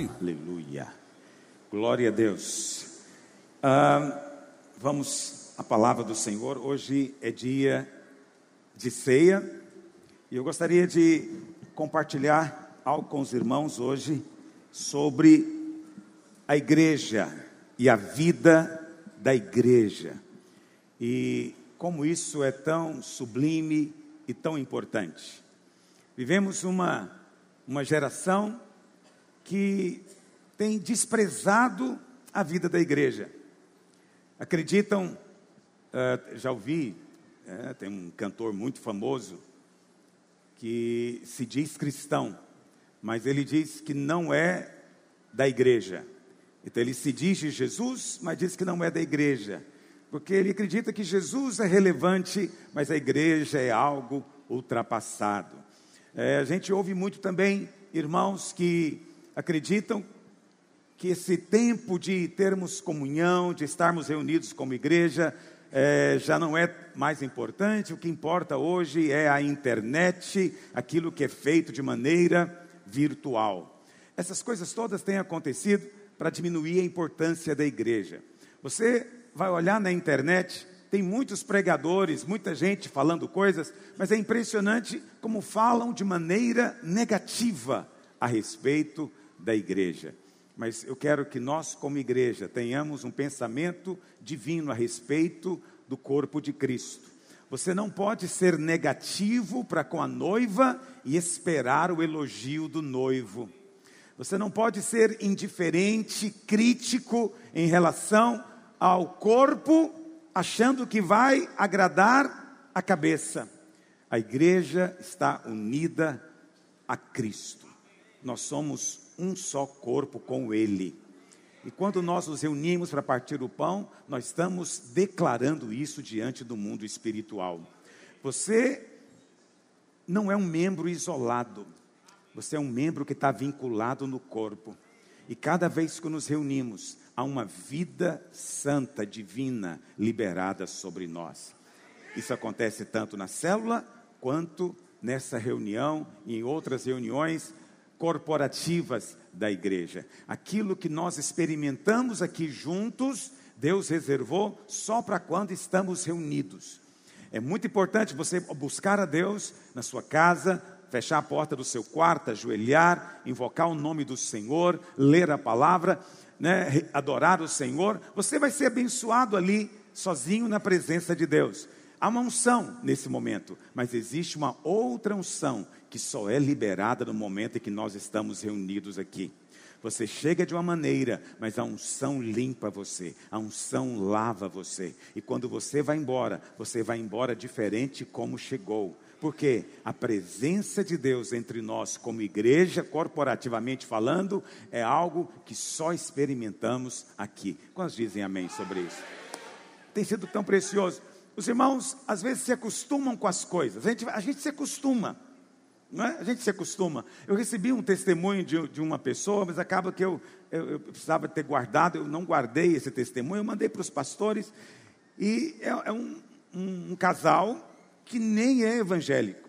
Aleluia. Glória a Deus. Ah, vamos à palavra do Senhor. Hoje é dia de ceia e eu gostaria de compartilhar algo com os irmãos hoje sobre a igreja e a vida da igreja. E como isso é tão sublime e tão importante. Vivemos uma, uma geração que tem desprezado a vida da igreja. Acreditam, uh, já ouvi, uh, tem um cantor muito famoso que se diz cristão, mas ele diz que não é da igreja. Então ele se diz de Jesus, mas diz que não é da igreja, porque ele acredita que Jesus é relevante, mas a igreja é algo ultrapassado. É, a gente ouve muito também irmãos que acreditam que esse tempo de termos comunhão, de estarmos reunidos como igreja, é, já não é mais importante. O que importa hoje é a internet, aquilo que é feito de maneira virtual. Essas coisas todas têm acontecido para diminuir a importância da igreja. Você vai olhar na internet, tem muitos pregadores, muita gente falando coisas, mas é impressionante como falam de maneira negativa a respeito da igreja. Mas eu quero que nós, como igreja, tenhamos um pensamento divino a respeito do corpo de Cristo. Você não pode ser negativo para com a noiva e esperar o elogio do noivo. Você não pode ser indiferente, crítico em relação ao corpo, achando que vai agradar a cabeça. A igreja está unida a Cristo nós somos um só corpo com Ele. E quando nós nos reunimos para partir o pão, nós estamos declarando isso diante do mundo espiritual. Você não é um membro isolado, você é um membro que está vinculado no corpo. E cada vez que nos reunimos, há uma vida santa, divina, liberada sobre nós. Isso acontece tanto na célula quanto nessa reunião e em outras reuniões corporativas da igreja. Aquilo que nós experimentamos aqui juntos, Deus reservou só para quando estamos reunidos. É muito importante você buscar a Deus na sua casa, fechar a porta do seu quarto, ajoelhar, invocar o nome do Senhor, ler a palavra, né, adorar o Senhor. Você vai ser abençoado ali, sozinho na presença de Deus. Há uma unção nesse momento, mas existe uma outra unção que só é liberada no momento em que nós estamos reunidos aqui. Você chega de uma maneira, mas a unção limpa você, a unção lava você. E quando você vai embora, você vai embora diferente como chegou. Porque a presença de Deus entre nós, como igreja, corporativamente falando, é algo que só experimentamos aqui. Quantos dizem amém sobre isso? Tem sido tão precioso. Os irmãos às vezes se acostumam com as coisas, a gente, a gente se acostuma. Não é? A gente se acostuma. Eu recebi um testemunho de, de uma pessoa, mas acaba que eu, eu, eu, precisava ter guardado, eu não guardei esse testemunho, eu mandei para os pastores. E é, é um, um, um casal que nem é evangélico,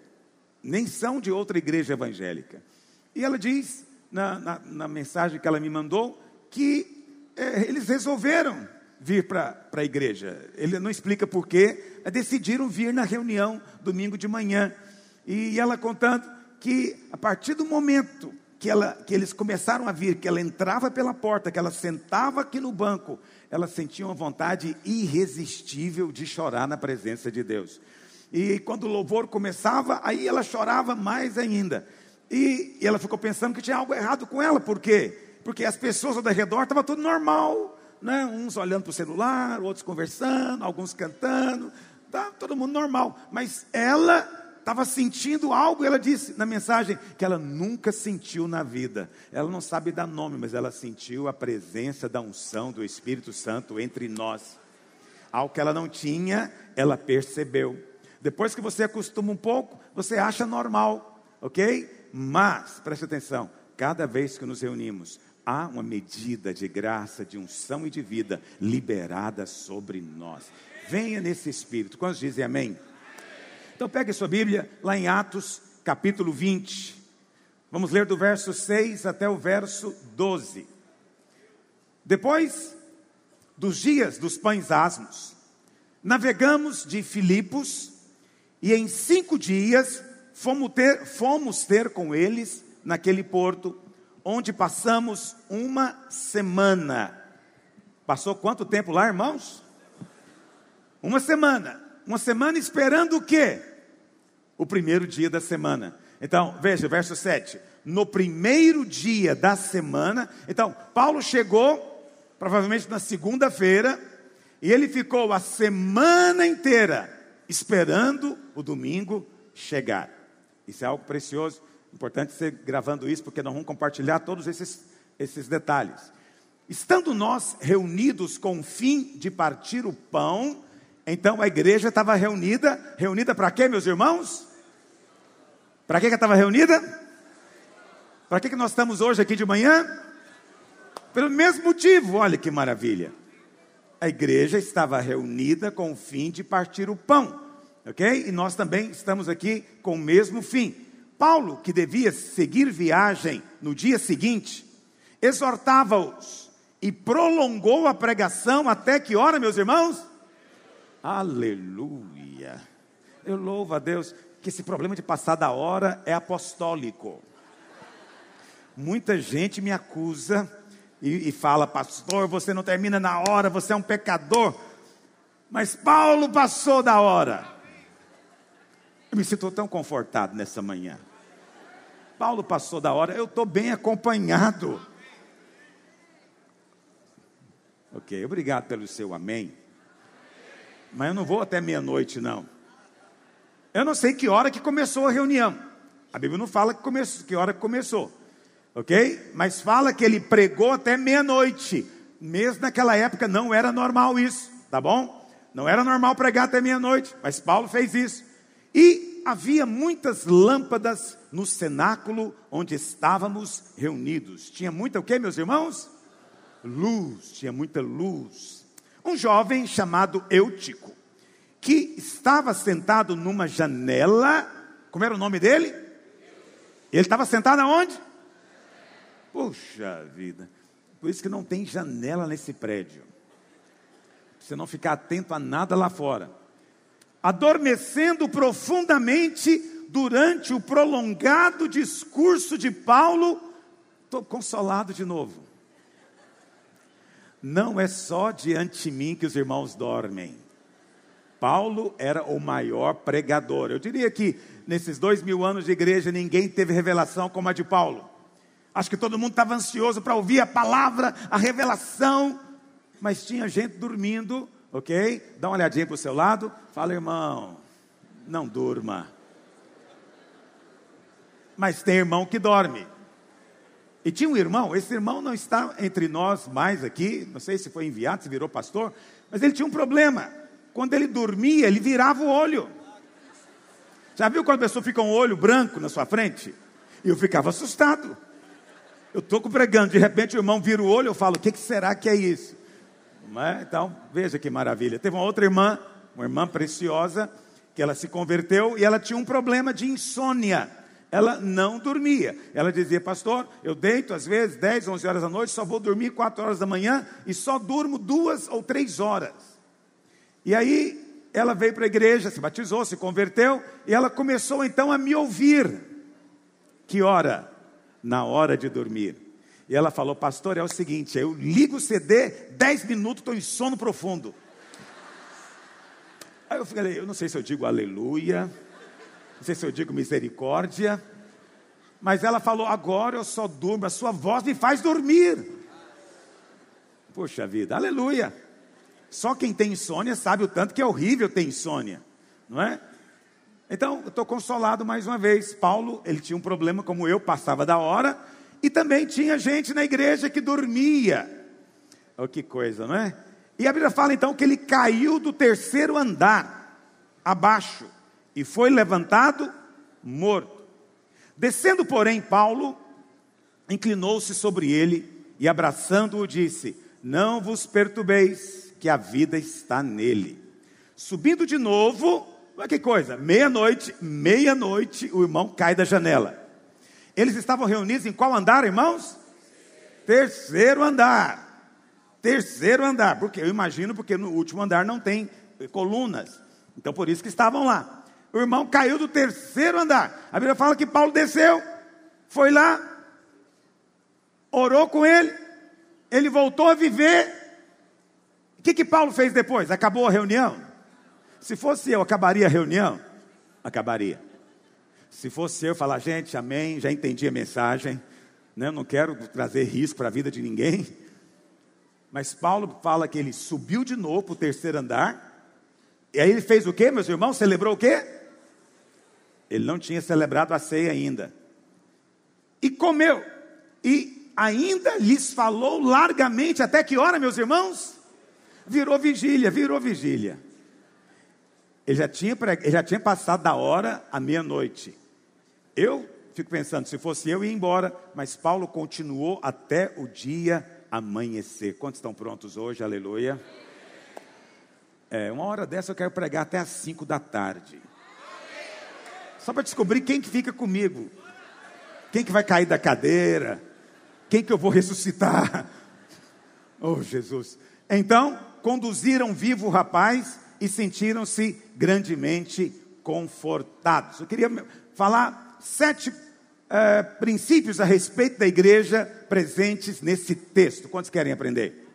nem são de outra igreja evangélica. E ela diz, na, na, na mensagem que ela me mandou, que é, eles resolveram vir para a igreja. Ele não explica porquê, mas decidiram vir na reunião domingo de manhã. E ela contando que a partir do momento que, ela, que eles começaram a vir, que ela entrava pela porta, que ela sentava aqui no banco, ela sentia uma vontade irresistível de chorar na presença de Deus. E quando o louvor começava, aí ela chorava mais ainda. E, e ela ficou pensando que tinha algo errado com ela, por quê? Porque as pessoas ao redor estavam tudo normal, né? uns olhando para o celular, outros conversando, alguns cantando, tá todo mundo normal. Mas ela estava sentindo algo, ela disse na mensagem que ela nunca sentiu na vida. Ela não sabe dar nome, mas ela sentiu a presença da unção do Espírito Santo entre nós. Algo que ela não tinha, ela percebeu. Depois que você acostuma um pouco, você acha normal, ok? Mas, preste atenção, cada vez que nos reunimos, há uma medida de graça, de unção e de vida liberada sobre nós. Venha nesse espírito. Quantos dizem amém? Então pegue sua Bíblia lá em Atos, capítulo 20. Vamos ler do verso 6 até o verso 12. Depois dos dias dos pães asmos, navegamos de Filipos e em cinco dias fomos ter, fomos ter com eles naquele porto, onde passamos uma semana. Passou quanto tempo lá, irmãos? Uma semana. Uma semana esperando o quê? O primeiro dia da semana. Então, veja, verso 7. No primeiro dia da semana, então, Paulo chegou, provavelmente na segunda-feira, e ele ficou a semana inteira esperando o domingo chegar. Isso é algo precioso, importante ser gravando isso, porque nós vamos compartilhar todos esses, esses detalhes. Estando nós reunidos com o fim de partir o pão, então a igreja estava reunida, reunida para quê, meus irmãos? Para que, estava reunida? Para que nós estamos hoje aqui de manhã? Pelo mesmo motivo, olha que maravilha. A igreja estava reunida com o fim de partir o pão, ok? E nós também estamos aqui com o mesmo fim. Paulo, que devia seguir viagem no dia seguinte, exortava-os e prolongou a pregação até que hora, meus irmãos? Aleluia. Eu louvo a Deus que esse problema de passar da hora é apostólico. Muita gente me acusa e, e fala, pastor, você não termina na hora, você é um pecador. Mas Paulo passou da hora. Eu me sinto tão confortado nessa manhã. Paulo passou da hora, eu estou bem acompanhado. Ok, obrigado pelo seu amém. Mas eu não vou até meia-noite, não. Eu não sei que hora que começou a reunião. A Bíblia não fala que, começou, que hora que começou. Ok? Mas fala que ele pregou até meia-noite. Mesmo naquela época não era normal isso, tá bom? Não era normal pregar até meia-noite, mas Paulo fez isso. E havia muitas lâmpadas no cenáculo onde estávamos reunidos. Tinha muita o que, meus irmãos? Luz, tinha muita luz. Um jovem chamado Eutico que estava sentado numa janela. Como era o nome dele? Ele estava sentado aonde? Puxa vida. Por isso que não tem janela nesse prédio. Você não ficar atento a nada lá fora. Adormecendo profundamente durante o prolongado discurso de Paulo, estou consolado de novo. Não é só diante de mim que os irmãos dormem. Paulo era o maior pregador. Eu diria que nesses dois mil anos de igreja ninguém teve revelação como a de Paulo. Acho que todo mundo estava ansioso para ouvir a palavra, a revelação, mas tinha gente dormindo, ok? Dá uma olhadinha para o seu lado, fala, irmão, não durma. Mas tem irmão que dorme. E tinha um irmão, esse irmão não está entre nós mais aqui, não sei se foi enviado, se virou pastor, mas ele tinha um problema quando ele dormia, ele virava o olho. Já viu quando a pessoa fica um olho branco na sua frente? E eu ficava assustado. Eu estou pregando, de repente o irmão vira o olho, eu falo, o que, que será que é isso? É? Então, veja que maravilha. Teve uma outra irmã, uma irmã preciosa, que ela se converteu e ela tinha um problema de insônia. Ela não dormia. Ela dizia, pastor, eu deito às vezes 10, 11 horas da noite, só vou dormir 4 horas da manhã e só durmo duas ou três horas. E aí ela veio para a igreja, se batizou, se converteu, e ela começou então a me ouvir. Que hora? Na hora de dormir. E ela falou, pastor, é o seguinte, eu ligo o CD, 10 minutos, estou em sono profundo. Aí eu falei, eu não sei se eu digo aleluia, não sei se eu digo misericórdia, mas ela falou, agora eu só durmo, a sua voz me faz dormir. Poxa vida, aleluia. Só quem tem insônia sabe o tanto que é horrível ter insônia, não é? Então, eu estou consolado mais uma vez. Paulo, ele tinha um problema como eu, passava da hora, e também tinha gente na igreja que dormia. Oh, que coisa, não é? E a Bíblia fala então que ele caiu do terceiro andar abaixo e foi levantado morto. Descendo, porém, Paulo inclinou-se sobre ele e abraçando-o disse: Não vos perturbeis que a vida está nele. Subindo de novo, olha que coisa, meia-noite, meia-noite, o irmão cai da janela. Eles estavam reunidos em qual andar, irmãos? Terceiro andar. Terceiro andar. Porque eu imagino porque no último andar não tem colunas. Então por isso que estavam lá. O irmão caiu do terceiro andar. A Bíblia fala que Paulo desceu, foi lá, orou com ele, ele voltou a viver. O que, que Paulo fez depois? Acabou a reunião? Se fosse eu, acabaria a reunião? Acabaria. Se fosse eu falar, gente, amém, já entendi a mensagem, né? não quero trazer risco para a vida de ninguém. Mas Paulo fala que ele subiu de novo para o terceiro andar. E aí ele fez o quê, meus irmãos? Celebrou o quê? Ele não tinha celebrado a ceia ainda. E comeu. E ainda lhes falou largamente. Até que hora, meus irmãos? Virou vigília, virou vigília. Ele já tinha, ele já tinha passado da hora à meia-noite. Eu fico pensando, se fosse eu, ia embora, mas Paulo continuou até o dia amanhecer. Quantos estão prontos hoje? Aleluia. É, uma hora dessa eu quero pregar até às cinco da tarde. Só para descobrir quem que fica comigo. Quem que vai cair da cadeira? Quem que eu vou ressuscitar? Oh, Jesus. Então, conduziram vivo o rapaz e sentiram-se grandemente confortados. Eu queria falar sete é, princípios a respeito da igreja presentes nesse texto. Quantos querem aprender?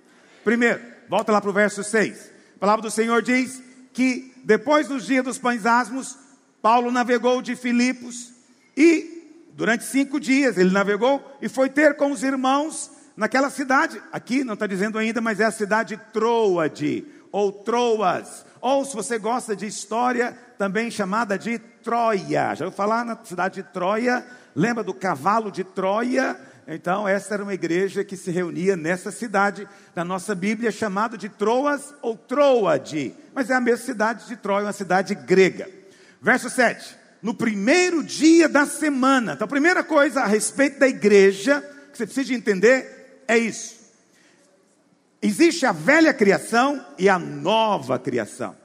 Primeiro, volta lá para o verso 6. A palavra do Senhor diz que depois dos dias dos pães asmos, Paulo navegou de Filipos e durante cinco dias ele navegou e foi ter com os irmãos naquela cidade. Aqui não está dizendo ainda, mas é a cidade Troade ou Troas. Ou se você gosta de história, também chamada de Troia. Já ouviu falar na cidade de Troia? Lembra do cavalo de Troia? Então, essa era uma igreja que se reunia nessa cidade da nossa Bíblia, chamada de Troas ou Troade. Mas é a mesma cidade de Troia, uma cidade grega. Verso 7. No primeiro dia da semana. Então, a primeira coisa a respeito da igreja que você precisa entender é isso. Existe a velha criação e a nova criação.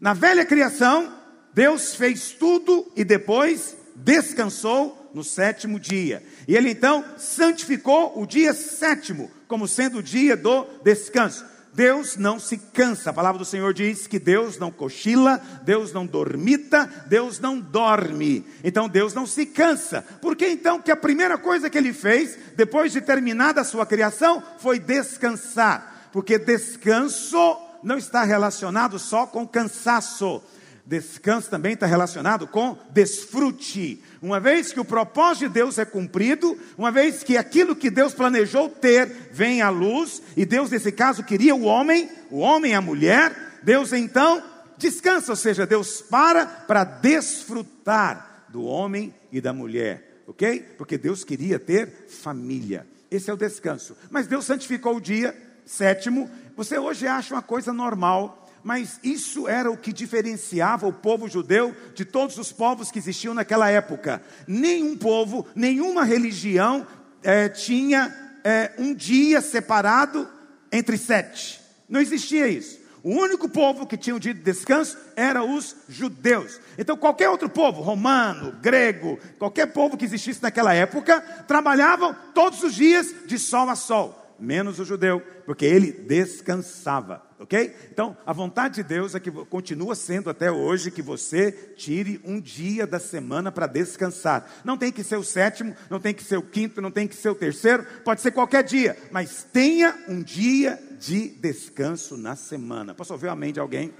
Na velha criação, Deus fez tudo e depois descansou no sétimo dia. E ele então santificou o dia sétimo como sendo o dia do descanso. Deus não se cansa. A palavra do Senhor diz que Deus não cochila, Deus não dormita, Deus não dorme. Então Deus não se cansa. Por que então que a primeira coisa que ele fez, depois de terminada a sua criação, foi descansar? Porque descanso não está relacionado só com cansaço. Descanso também está relacionado com desfrute. Uma vez que o propósito de Deus é cumprido, uma vez que aquilo que Deus planejou ter vem à luz, e Deus, nesse caso, queria o homem, o homem e a mulher, Deus então descansa, ou seja, Deus para para desfrutar do homem e da mulher, ok? Porque Deus queria ter família. Esse é o descanso. Mas Deus santificou o dia sétimo. Você hoje acha uma coisa normal mas isso era o que diferenciava o povo judeu de todos os povos que existiam naquela época. Nenhum povo, nenhuma religião é, tinha é, um dia separado entre sete. Não existia isso. O único povo que tinha um dia de descanso era os judeus. Então, qualquer outro povo, romano, grego, qualquer povo que existisse naquela época, trabalhavam todos os dias de sol a sol menos o judeu, porque ele descansava, ok? Então, a vontade de Deus é que continua sendo até hoje que você tire um dia da semana para descansar. Não tem que ser o sétimo, não tem que ser o quinto, não tem que ser o terceiro, pode ser qualquer dia, mas tenha um dia de descanso na semana. Posso ouvir a mente de alguém?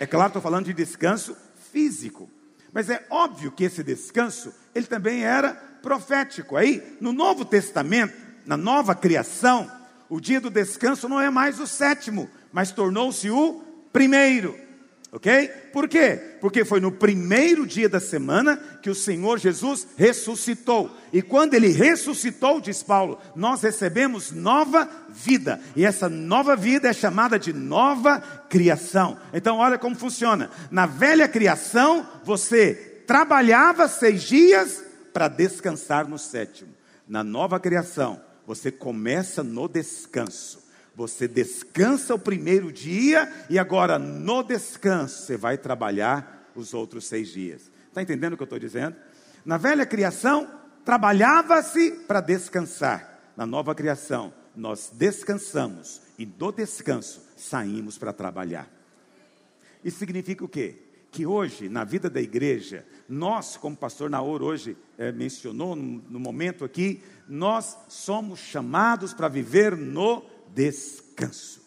É claro, estou falando de descanso físico, mas é óbvio que esse descanso, ele também era profético. Aí, no Novo Testamento, na nova criação, o dia do descanso não é mais o sétimo, mas tornou-se o primeiro. Ok? Por quê? Porque foi no primeiro dia da semana que o Senhor Jesus ressuscitou. E quando ele ressuscitou, diz Paulo, nós recebemos nova vida. E essa nova vida é chamada de nova criação. Então, olha como funciona. Na velha criação, você trabalhava seis dias para descansar no sétimo. Na nova criação, você começa no descanso. Você descansa o primeiro dia e agora no descanso você vai trabalhar os outros seis dias. Está entendendo o que eu estou dizendo? Na velha criação, trabalhava-se para descansar. Na nova criação, nós descansamos e do descanso saímos para trabalhar. Isso significa o quê? Que hoje, na vida da igreja, nós, como o pastor Naor hoje é, mencionou no, no momento aqui, nós somos chamados para viver no descanso.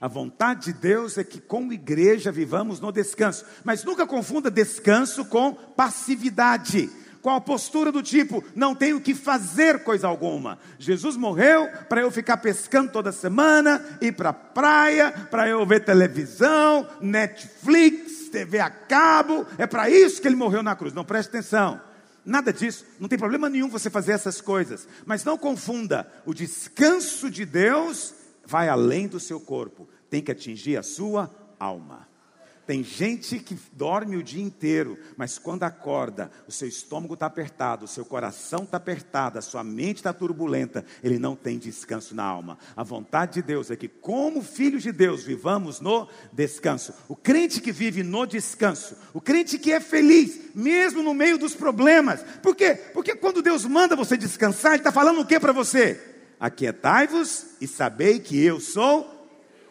A vontade de Deus é que, como igreja, vivamos no descanso. Mas nunca confunda descanso com passividade com a postura do tipo, não tenho que fazer coisa alguma. Jesus morreu para eu ficar pescando toda semana, ir para a praia, para eu ver televisão, Netflix, TV a cabo. É para isso que ele morreu na cruz. Não preste atenção. Nada disso, não tem problema nenhum você fazer essas coisas, mas não confunda, o descanso de Deus vai além do seu corpo, tem que atingir a sua alma. Tem gente que dorme o dia inteiro, mas quando acorda, o seu estômago está apertado, o seu coração está apertado, a sua mente está turbulenta, ele não tem descanso na alma. A vontade de Deus é que, como filhos de Deus, vivamos no descanso. O crente que vive no descanso, o crente que é feliz, mesmo no meio dos problemas. Por quê? Porque quando Deus manda você descansar, Ele está falando o que para você? Aquietai-vos e sabei que eu sou.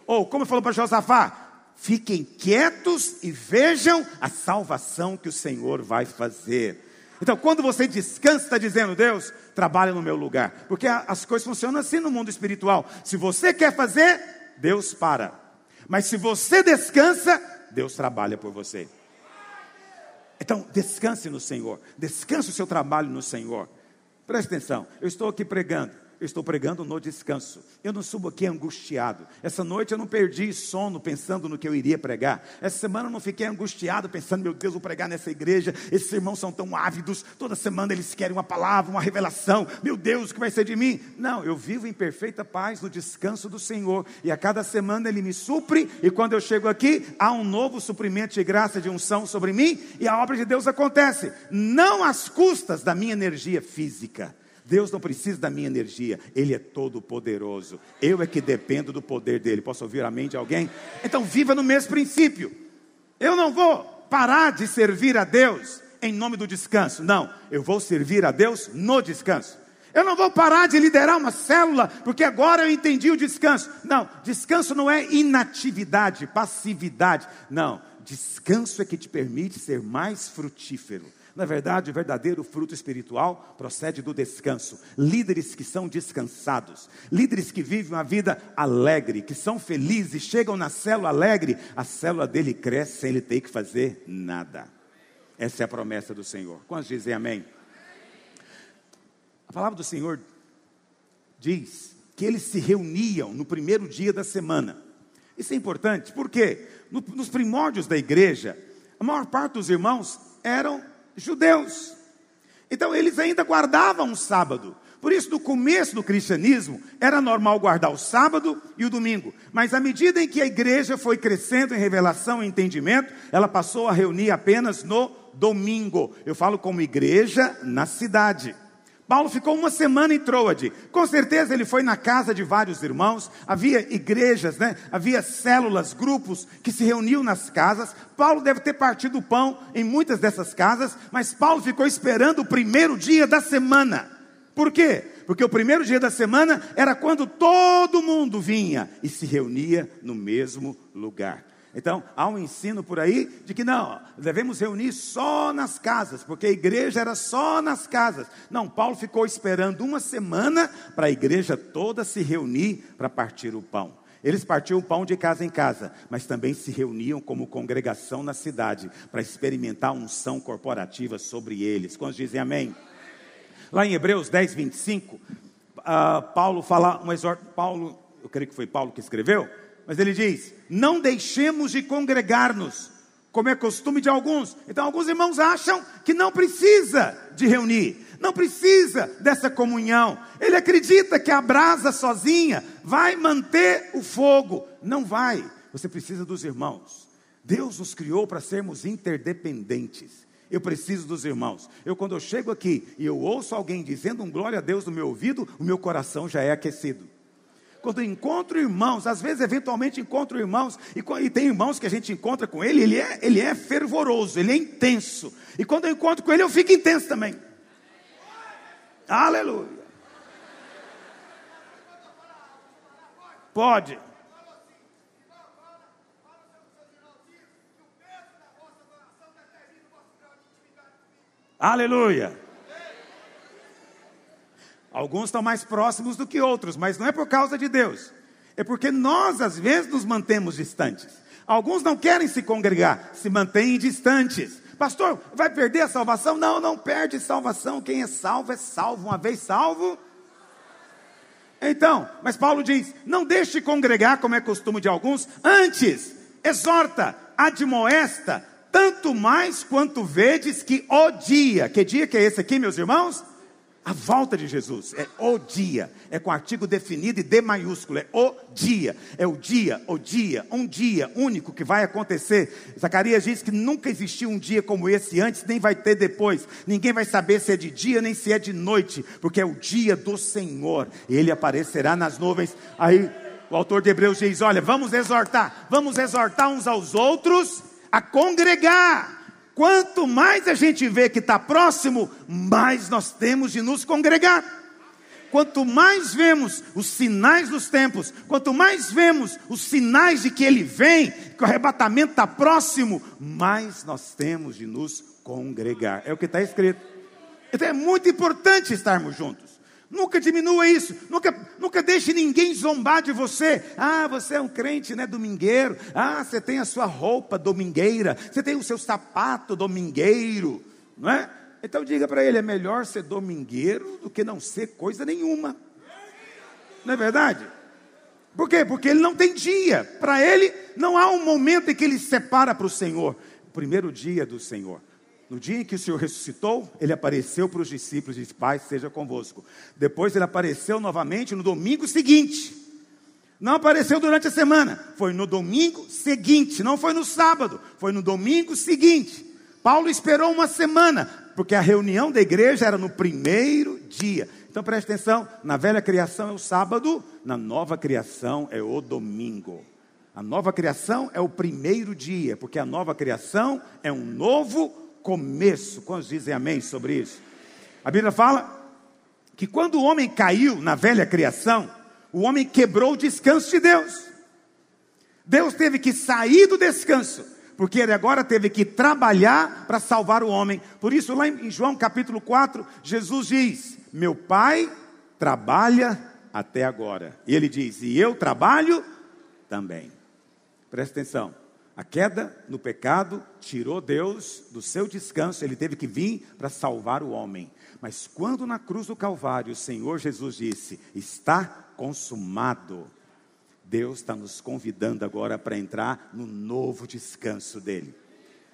Ou, como falou para Josafá, Fiquem quietos e vejam a salvação que o Senhor vai fazer. Então, quando você descansa, está dizendo, Deus, trabalha no meu lugar. Porque as coisas funcionam assim no mundo espiritual. Se você quer fazer, Deus para. Mas se você descansa, Deus trabalha por você. Então, descanse no Senhor. Descanse o seu trabalho no Senhor. Preste atenção, eu estou aqui pregando eu estou pregando no descanso. Eu não subo aqui angustiado. Essa noite eu não perdi sono pensando no que eu iria pregar. Essa semana eu não fiquei angustiado pensando, meu Deus, vou pregar nessa igreja. Esses irmãos são tão ávidos. Toda semana eles querem uma palavra, uma revelação. Meu Deus, o que vai ser de mim? Não, eu vivo em perfeita paz no descanso do Senhor. E a cada semana Ele me supre. E quando eu chego aqui, há um novo suprimento de graça, de unção sobre mim. E a obra de Deus acontece. Não às custas da minha energia física Deus não precisa da minha energia, Ele é todo poderoso. Eu é que dependo do poder dele. Posso ouvir amém de alguém? Então viva no mesmo princípio. Eu não vou parar de servir a Deus em nome do descanso. Não, eu vou servir a Deus no descanso. Eu não vou parar de liderar uma célula, porque agora eu entendi o descanso. Não, descanso não é inatividade, passividade. Não, descanso é que te permite ser mais frutífero. Na verdade, o verdadeiro fruto espiritual procede do descanso. Líderes que são descansados, líderes que vivem uma vida alegre, que são felizes, chegam na célula alegre, a célula dele cresce sem ele ter que fazer nada. Essa é a promessa do Senhor. Quantos dizem amém? A palavra do Senhor diz que eles se reuniam no primeiro dia da semana. Isso é importante, porque no, nos primórdios da igreja, a maior parte dos irmãos eram judeus. Então eles ainda guardavam o sábado. Por isso, no começo do cristianismo, era normal guardar o sábado e o domingo. Mas à medida em que a igreja foi crescendo em revelação e entendimento, ela passou a reunir apenas no domingo. Eu falo como igreja na cidade. Paulo ficou uma semana em Troade. Com certeza ele foi na casa de vários irmãos. Havia igrejas, né? Havia células, grupos que se reuniam nas casas. Paulo deve ter partido o pão em muitas dessas casas, mas Paulo ficou esperando o primeiro dia da semana. Por quê? Porque o primeiro dia da semana era quando todo mundo vinha e se reunia no mesmo lugar. Então, há um ensino por aí de que não, devemos reunir só nas casas, porque a igreja era só nas casas. Não, Paulo ficou esperando uma semana para a igreja toda se reunir para partir o pão. Eles partiam o pão de casa em casa, mas também se reuniam como congregação na cidade para experimentar a unção corporativa sobre eles. Quantos dizem amém? Lá em Hebreus 10, 25, uh, Paulo fala, um exorto, Paulo, eu creio que foi Paulo que escreveu, mas ele diz: não deixemos de congregar-nos, como é costume de alguns. Então, alguns irmãos acham que não precisa de reunir, não precisa dessa comunhão. Ele acredita que a brasa sozinha vai manter o fogo. Não vai. Você precisa dos irmãos. Deus nos criou para sermos interdependentes. Eu preciso dos irmãos. Eu, quando eu chego aqui e eu ouço alguém dizendo um glória a Deus no meu ouvido, o meu coração já é aquecido quando encontro irmãos, às vezes eventualmente encontro irmãos, e, e, tem irmãos que a gente encontra com ele, ele é, ele é fervoroso, ele é intenso. E quando eu encontro com ele, eu fico intenso também. Aleluia. Pode. Aleluia. Alguns estão mais próximos do que outros, mas não é por causa de Deus. É porque nós, às vezes, nos mantemos distantes. Alguns não querem se congregar, se mantêm distantes. Pastor, vai perder a salvação? Não, não perde salvação. Quem é salvo é salvo. Uma vez salvo. Então, mas Paulo diz: não deixe de congregar, como é costume de alguns, antes, exorta, admoesta, tanto mais quanto vedes que o dia, que dia que é esse aqui, meus irmãos? A volta de Jesus é o dia, é com artigo definido e D maiúsculo, é o dia, é o dia, o dia, um dia único que vai acontecer. Zacarias diz que nunca existiu um dia como esse antes, nem vai ter depois. Ninguém vai saber se é de dia nem se é de noite, porque é o dia do Senhor. Ele aparecerá nas nuvens. Aí o autor de Hebreus diz: Olha, vamos exortar, vamos exortar uns aos outros a congregar Quanto mais a gente vê que está próximo, mais nós temos de nos congregar. Quanto mais vemos os sinais dos tempos, quanto mais vemos os sinais de que ele vem, que o arrebatamento está próximo, mais nós temos de nos congregar. É o que está escrito. Então é muito importante estarmos juntos. Nunca diminua isso. Nunca, nunca deixe ninguém zombar de você. Ah, você é um crente, né, domingueiro. Ah, você tem a sua roupa domingueira. Você tem o seu sapato domingueiro, não é? Então diga para ele, é melhor ser domingueiro do que não ser coisa nenhuma. Não é verdade? Por quê? Porque ele não tem dia. Para ele não há um momento em que ele se separa para o Senhor. O primeiro dia do Senhor. No dia em que o Senhor ressuscitou, ele apareceu para os discípulos e disse: Pai, seja convosco. Depois ele apareceu novamente no domingo seguinte. Não apareceu durante a semana, foi no domingo seguinte, não foi no sábado, foi no domingo seguinte. Paulo esperou uma semana, porque a reunião da igreja era no primeiro dia. Então preste atenção: na velha criação é o sábado, na nova criação é o domingo. A nova criação é o primeiro dia, porque a nova criação é um novo começo. Quantos dizem amém sobre isso? A Bíblia fala que quando o homem caiu na velha criação, o homem quebrou o descanso de Deus. Deus teve que sair do descanso, porque ele agora teve que trabalhar para salvar o homem. Por isso, lá em João capítulo 4, Jesus diz: Meu pai trabalha até agora. E ele diz: E eu trabalho também. Presta atenção. A queda no pecado tirou Deus do seu descanso, ele teve que vir para salvar o homem. Mas quando na cruz do Calvário o Senhor Jesus disse: Está consumado, Deus está nos convidando agora para entrar no novo descanso dele.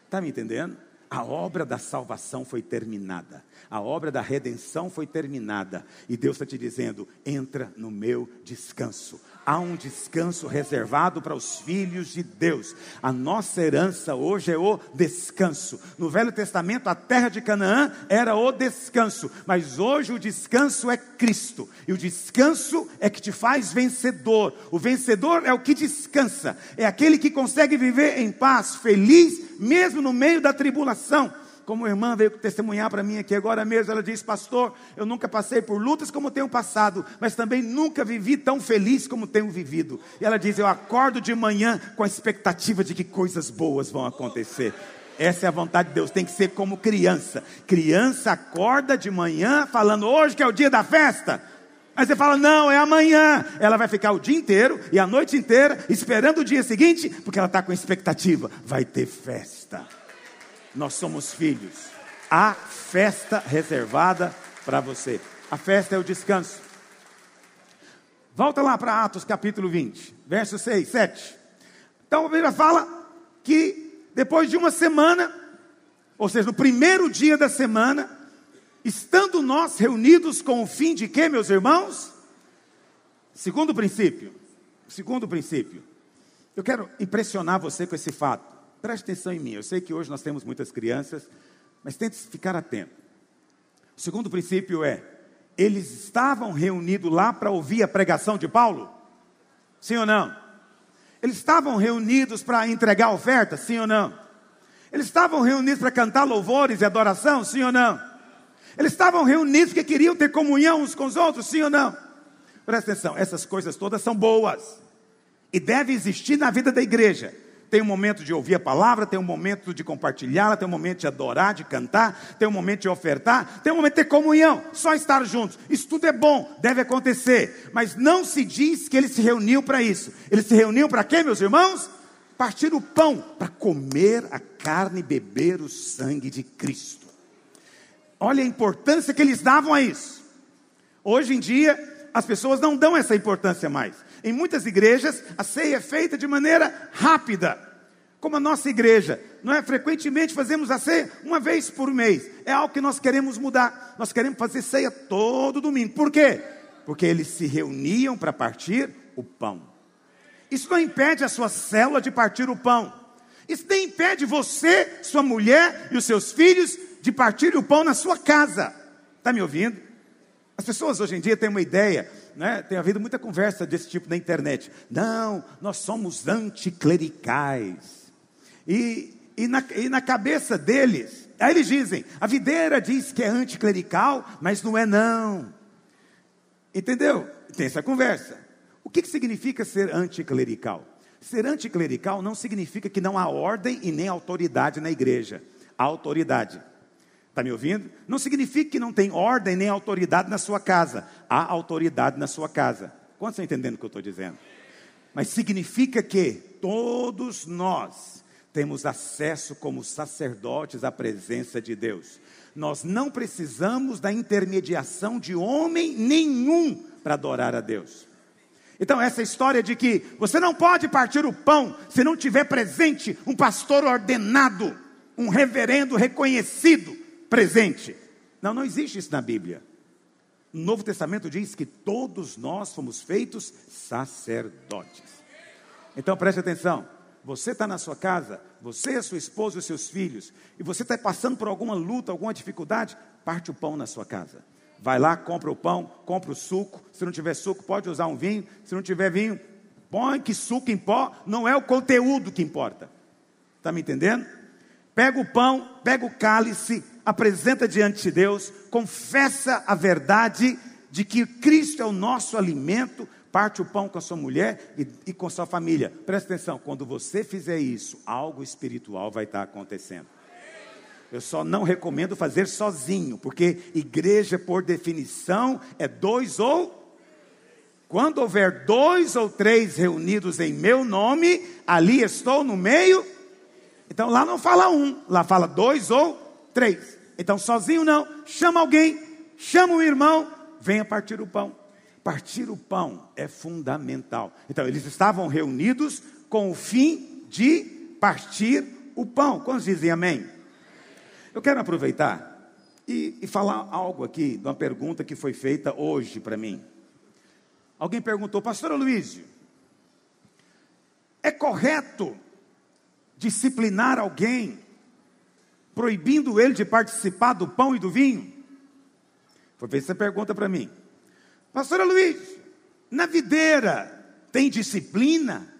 Está me entendendo? A obra da salvação foi terminada, a obra da redenção foi terminada, e Deus está te dizendo: entra no meu descanso. Há um descanso reservado para os filhos de Deus. A nossa herança hoje é o descanso. No Velho Testamento, a terra de Canaã era o descanso, mas hoje o descanso é Cristo, e o descanso é que te faz vencedor. O vencedor é o que descansa, é aquele que consegue viver em paz, feliz mesmo no meio da tribulação. Como irmã veio testemunhar para mim aqui agora mesmo, ela disse: Pastor, eu nunca passei por lutas como tenho passado, mas também nunca vivi tão feliz como tenho vivido. E ela diz: Eu acordo de manhã com a expectativa de que coisas boas vão acontecer. Essa é a vontade de Deus, tem que ser como criança. Criança acorda de manhã falando: Hoje que é o dia da festa. Aí você fala, não, é amanhã. Ela vai ficar o dia inteiro e a noite inteira esperando o dia seguinte, porque ela está com expectativa. Vai ter festa. Nós somos filhos. Há festa reservada para você. A festa é o descanso. Volta lá para Atos capítulo 20, verso 6, 7. Então a Bíblia fala que depois de uma semana, ou seja, no primeiro dia da semana, Estando nós reunidos com o fim de quê, meus irmãos? Segundo princípio. Segundo princípio. Eu quero impressionar você com esse fato. Preste atenção em mim. Eu sei que hoje nós temos muitas crianças, mas tente ficar atento. O segundo princípio é: eles estavam reunidos lá para ouvir a pregação de Paulo? Sim ou não? Eles estavam reunidos para entregar oferta? Sim ou não? Eles estavam reunidos para cantar louvores e adoração? Sim ou não? Eles estavam reunidos porque queriam ter comunhão uns com os outros, sim ou não? Presta atenção, essas coisas todas são boas e devem existir na vida da igreja. Tem um momento de ouvir a palavra, tem um momento de compartilhá-la, tem um momento de adorar, de cantar, tem um momento de ofertar, tem um momento de comunhão, só estar juntos. Isso tudo é bom, deve acontecer, mas não se diz que ele se reuniu para isso. Ele se reuniu para quê, meus irmãos? Partir o pão, para comer a carne e beber o sangue de Cristo. Olha a importância que eles davam a isso. Hoje em dia, as pessoas não dão essa importância mais. Em muitas igrejas, a ceia é feita de maneira rápida, como a nossa igreja. Não é frequentemente fazemos a ceia uma vez por mês. É algo que nós queremos mudar. Nós queremos fazer ceia todo domingo. Por quê? Porque eles se reuniam para partir o pão. Isso não impede a sua célula de partir o pão. Isso nem impede você, sua mulher e os seus filhos de partir o pão na sua casa. Está me ouvindo? As pessoas hoje em dia têm uma ideia, né? tem havido muita conversa desse tipo na internet. Não, nós somos anticlericais. E, e, na, e na cabeça deles, aí eles dizem: a videira diz que é anticlerical, mas não é não. Entendeu? Tem essa conversa. O que, que significa ser anticlerical? Ser anticlerical não significa que não há ordem e nem autoridade na igreja. Há autoridade. Está me ouvindo? Não significa que não tem ordem nem autoridade na sua casa. Há autoridade na sua casa. Quantos estão entendendo o que eu estou dizendo? Mas significa que todos nós temos acesso como sacerdotes à presença de Deus. Nós não precisamos da intermediação de homem nenhum para adorar a Deus. Então, essa história de que você não pode partir o pão se não tiver presente um pastor ordenado, um reverendo reconhecido, presente. Não, não existe isso na Bíblia. O Novo Testamento diz que todos nós fomos feitos sacerdotes. Então preste atenção. Você está na sua casa, você, a sua esposa os seus filhos, e você está passando por alguma luta, alguma dificuldade, parte o pão na sua casa. Vai lá, compra o pão, compra o suco. Se não tiver suco, pode usar um vinho. Se não tiver vinho, põe que suco em pó. Não é o conteúdo que importa. Está me entendendo? Pega o pão, pega o cálice, apresenta diante de Deus, confessa a verdade de que Cristo é o nosso alimento, parte o pão com a sua mulher e, e, com a sua família. Presta atenção, quando você fizer isso, algo espiritual vai estar acontecendo. Eu só não recomendo fazer sozinho, porque igreja, por definição, é dois ou. Quando houver dois ou três reunidos em meu nome, ali estou no meio. Então lá não fala um, lá fala dois ou três. Então, sozinho não, chama alguém, chama um irmão, venha partir o pão. Partir o pão é fundamental. Então, eles estavam reunidos com o fim de partir o pão. Quantos dizem amém? Eu quero aproveitar e, e falar algo aqui de uma pergunta que foi feita hoje para mim. Alguém perguntou, Pastor Luiz, é correto disciplinar alguém proibindo ele de participar do pão e do vinho? Foi feita essa pergunta para mim. Pastora Luiz, na videira tem disciplina?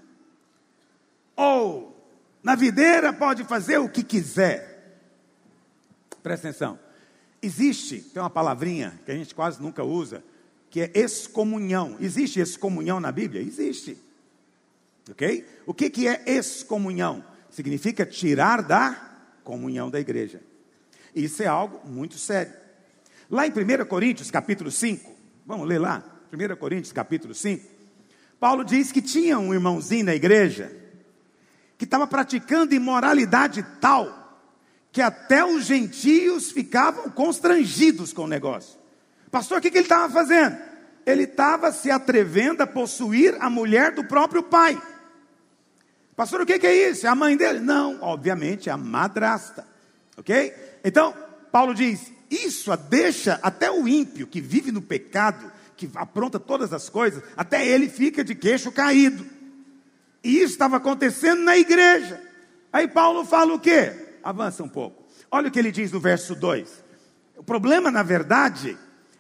Ou na videira pode fazer o que quiser? Presta atenção. Existe, tem uma palavrinha que a gente quase nunca usa, que é excomunhão. Existe excomunhão na Bíblia? Existe. Ok? O que, que é excomunhão? Significa tirar da comunhão da igreja. Isso é algo muito sério. Lá em 1 Coríntios, capítulo 5, vamos ler lá, 1 Coríntios, capítulo 5, Paulo diz que tinha um irmãozinho na igreja que estava praticando imoralidade tal que até os gentios ficavam constrangidos com o negócio. Pastor, o que, que ele estava fazendo? Ele estava se atrevendo a possuir a mulher do próprio pai. Pastor, o que é isso? É a mãe dele? Não, obviamente é a madrasta. Ok? Então, Paulo diz: isso deixa até o ímpio que vive no pecado, que apronta todas as coisas, até ele fica de queixo caído. E isso estava acontecendo na igreja. Aí Paulo fala o quê? Avança um pouco. Olha o que ele diz no verso 2. O problema, na verdade,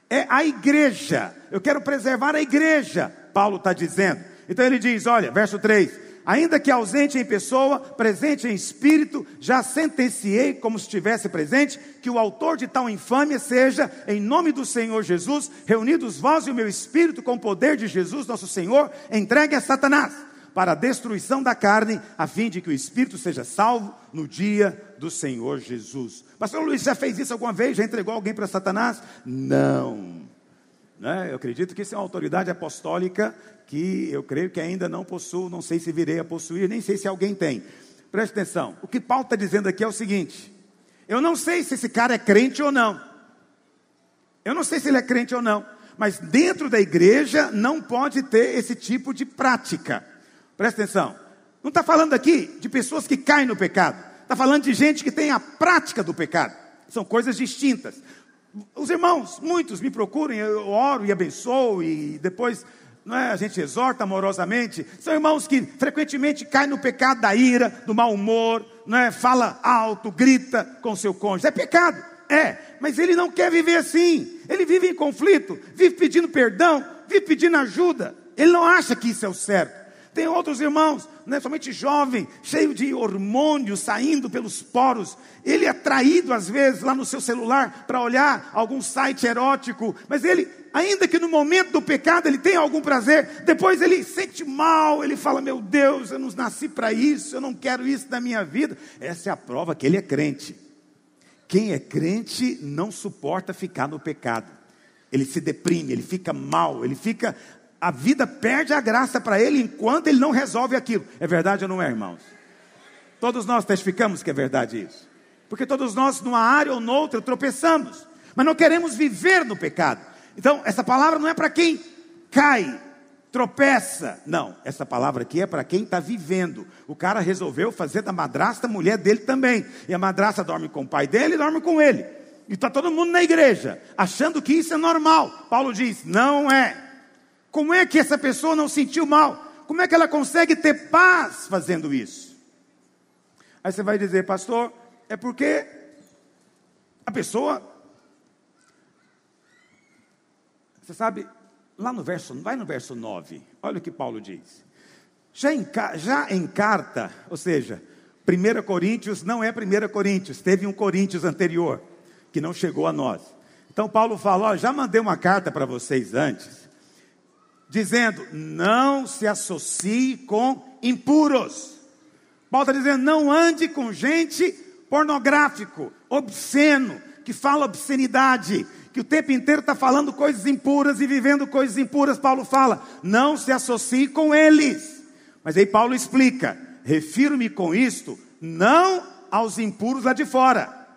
é a igreja. Eu quero preservar a igreja, Paulo está dizendo. Então ele diz: olha, verso 3: Ainda que ausente em pessoa, presente em espírito, já sentenciei, como se estivesse presente, que o autor de tal infâmia seja, em nome do Senhor Jesus, reunidos vós e o meu espírito com o poder de Jesus, nosso Senhor, entregue a Satanás para a destruição da carne, a fim de que o espírito seja salvo no dia do Senhor Jesus. Pastor Luiz já fez isso alguma vez? Já entregou alguém para Satanás? Não. Né? Eu acredito que isso é uma autoridade apostólica que eu creio que ainda não possuo, não sei se virei a possuir, nem sei se alguém tem. Preste atenção, o que Paulo está dizendo aqui é o seguinte: eu não sei se esse cara é crente ou não, eu não sei se ele é crente ou não, mas dentro da igreja não pode ter esse tipo de prática. Preste atenção, não está falando aqui de pessoas que caem no pecado, está falando de gente que tem a prática do pecado, são coisas distintas. Os irmãos, muitos me procuram, eu oro e abençoo, e depois não é? a gente exorta amorosamente. São irmãos que frequentemente caem no pecado da ira, do mau humor, não é? fala alto, grita com seu cônjuge. É pecado, é, mas ele não quer viver assim. Ele vive em conflito, vive pedindo perdão, vive pedindo ajuda. Ele não acha que isso é o certo. Tem outros irmãos, né, somente jovem, cheio de hormônios saindo pelos poros. Ele é traído às vezes lá no seu celular para olhar algum site erótico, mas ele, ainda que no momento do pecado ele tenha algum prazer, depois ele sente mal, ele fala: Meu Deus, eu não nasci para isso, eu não quero isso na minha vida. Essa é a prova que ele é crente. Quem é crente não suporta ficar no pecado. Ele se deprime, ele fica mal, ele fica a vida perde a graça para ele enquanto ele não resolve aquilo. É verdade ou não é, irmãos? Todos nós testificamos que é verdade isso. Porque todos nós, numa área ou noutra, tropeçamos. Mas não queremos viver no pecado. Então, essa palavra não é para quem cai, tropeça. Não, essa palavra aqui é para quem está vivendo. O cara resolveu fazer da madrasta mulher dele também. E a madrasta dorme com o pai dele e dorme com ele. E está todo mundo na igreja, achando que isso é normal. Paulo diz: não é. Como é que essa pessoa não sentiu mal? Como é que ela consegue ter paz fazendo isso? Aí você vai dizer, pastor, é porque a pessoa. Você sabe, lá no verso, vai no verso 9, olha o que Paulo diz. Já em, já ou seja, 1 Coríntios não é 1 Coríntios, teve um Coríntios anterior, que não chegou a nós. Então Paulo fala: ó, já mandei uma carta para vocês antes, dizendo: não se associe com impuros. Paulo está dizendo: não ande com gente pornográfico, obsceno, que fala obscenidade, que o tempo inteiro está falando coisas impuras e vivendo coisas impuras. Paulo fala: não se associe com eles. Mas aí Paulo explica: refiro-me com isto não aos impuros lá de fora.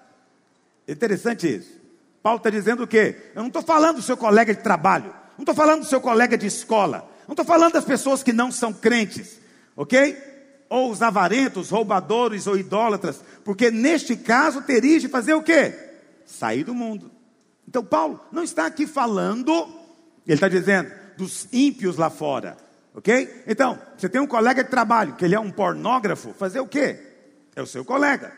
Interessante isso. Paulo está dizendo o quê? Eu não estou falando do seu colega de trabalho. Não estou falando do seu colega de escola. Não estou falando das pessoas que não são crentes. Ok? Ou os avarentos, roubadores ou idólatras. Porque neste caso teria de fazer o quê? Sair do mundo. Então Paulo não está aqui falando, ele está dizendo, dos ímpios lá fora. Ok? Então, você tem um colega de trabalho que ele é um pornógrafo, fazer o quê? É o seu colega.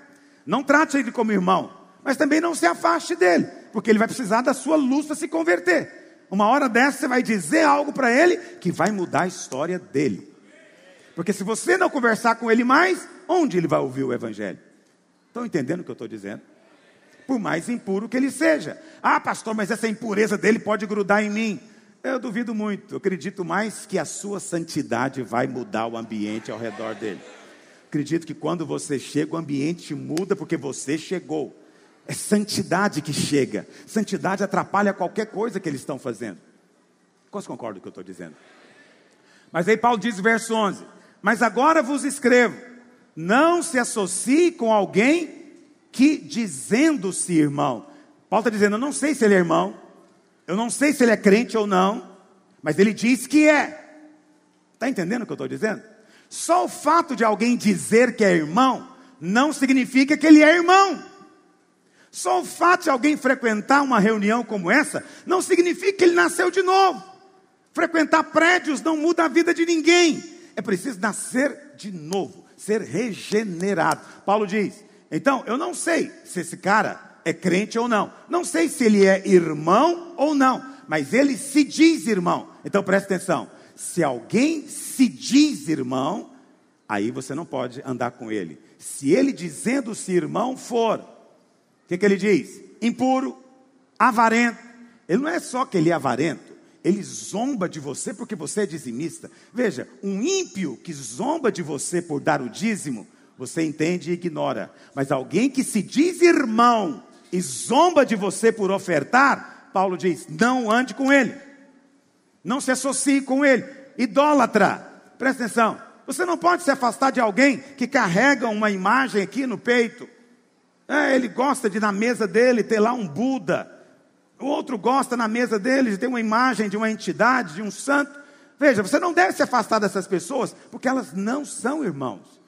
Não trate ele como irmão, mas também não se afaste dele, porque ele vai precisar da sua luz para se converter. Uma hora dessa você vai dizer algo para ele que vai mudar a história dele. Porque se você não conversar com ele mais, onde ele vai ouvir o evangelho? Estão entendendo o que eu estou dizendo? Por mais impuro que ele seja. Ah, pastor, mas essa impureza dele pode grudar em mim. Eu duvido muito. Eu acredito mais que a sua santidade vai mudar o ambiente ao redor dele. Acredito que quando você chega, o ambiente muda porque você chegou. É santidade que chega. Santidade atrapalha qualquer coisa que eles estão fazendo. Quantos concordam com o que eu estou dizendo? Mas aí Paulo diz, verso 11: Mas agora vos escrevo, não se associe com alguém que, dizendo-se irmão, Paulo está dizendo, eu não sei se ele é irmão, eu não sei se ele é crente ou não, mas ele diz que é. Está entendendo o que eu estou dizendo? Só o fato de alguém dizer que é irmão, não significa que ele é irmão. Só o fato de alguém frequentar uma reunião como essa não significa que ele nasceu de novo. Frequentar prédios não muda a vida de ninguém. É preciso nascer de novo, ser regenerado. Paulo diz: então, eu não sei se esse cara é crente ou não. Não sei se ele é irmão ou não. Mas ele se diz irmão. Então preste atenção: se alguém se diz irmão, aí você não pode andar com ele. Se ele dizendo-se irmão for, que, que ele diz? Impuro, avarento. Ele não é só que ele é avarento, ele zomba de você porque você é dizimista. Veja, um ímpio que zomba de você por dar o dízimo, você entende e ignora. Mas alguém que se diz irmão e zomba de você por ofertar, Paulo diz: não ande com ele, não se associe com ele, idólatra. Presta atenção, você não pode se afastar de alguém que carrega uma imagem aqui no peito. É, ele gosta de na mesa dele ter lá um Buda. O outro gosta na mesa dele de ter uma imagem de uma entidade, de um santo. Veja, você não deve se afastar dessas pessoas, porque elas não são irmãos.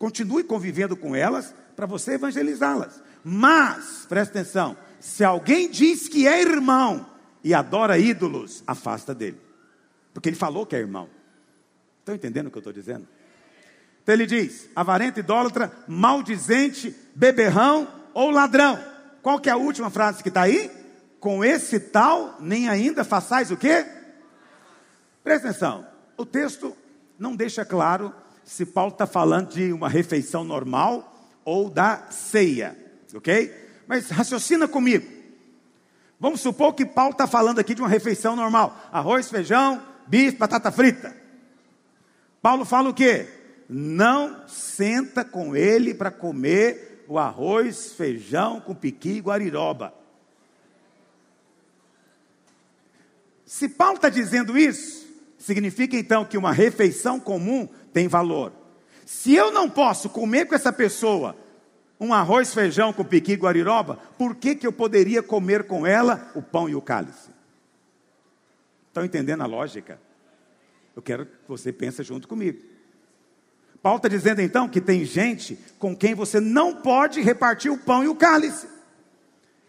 Continue convivendo com elas para você evangelizá-las. Mas, presta atenção, se alguém diz que é irmão e adora ídolos, afasta dele. Porque ele falou que é irmão. Estão entendendo o que eu estou dizendo? Então ele diz: avarento, idólatra, maldizente, beberrão ou ladrão. Qual que é a última frase que está aí? Com esse tal, nem ainda façais o quê? Presta atenção. O texto não deixa claro se Paulo está falando de uma refeição normal ou da ceia, ok? Mas raciocina comigo. Vamos supor que Paulo está falando aqui de uma refeição normal: arroz, feijão, bife, batata frita. Paulo fala o quê? Não senta com ele para comer o arroz, feijão com piqui e guariroba. Se Paulo está dizendo isso, significa então que uma refeição comum tem valor. Se eu não posso comer com essa pessoa um arroz, feijão com piqui e guariroba, por que, que eu poderia comer com ela o pão e o cálice? Estão entendendo a lógica? Eu quero que você pense junto comigo. Paulo está dizendo então que tem gente com quem você não pode repartir o pão e o cálice.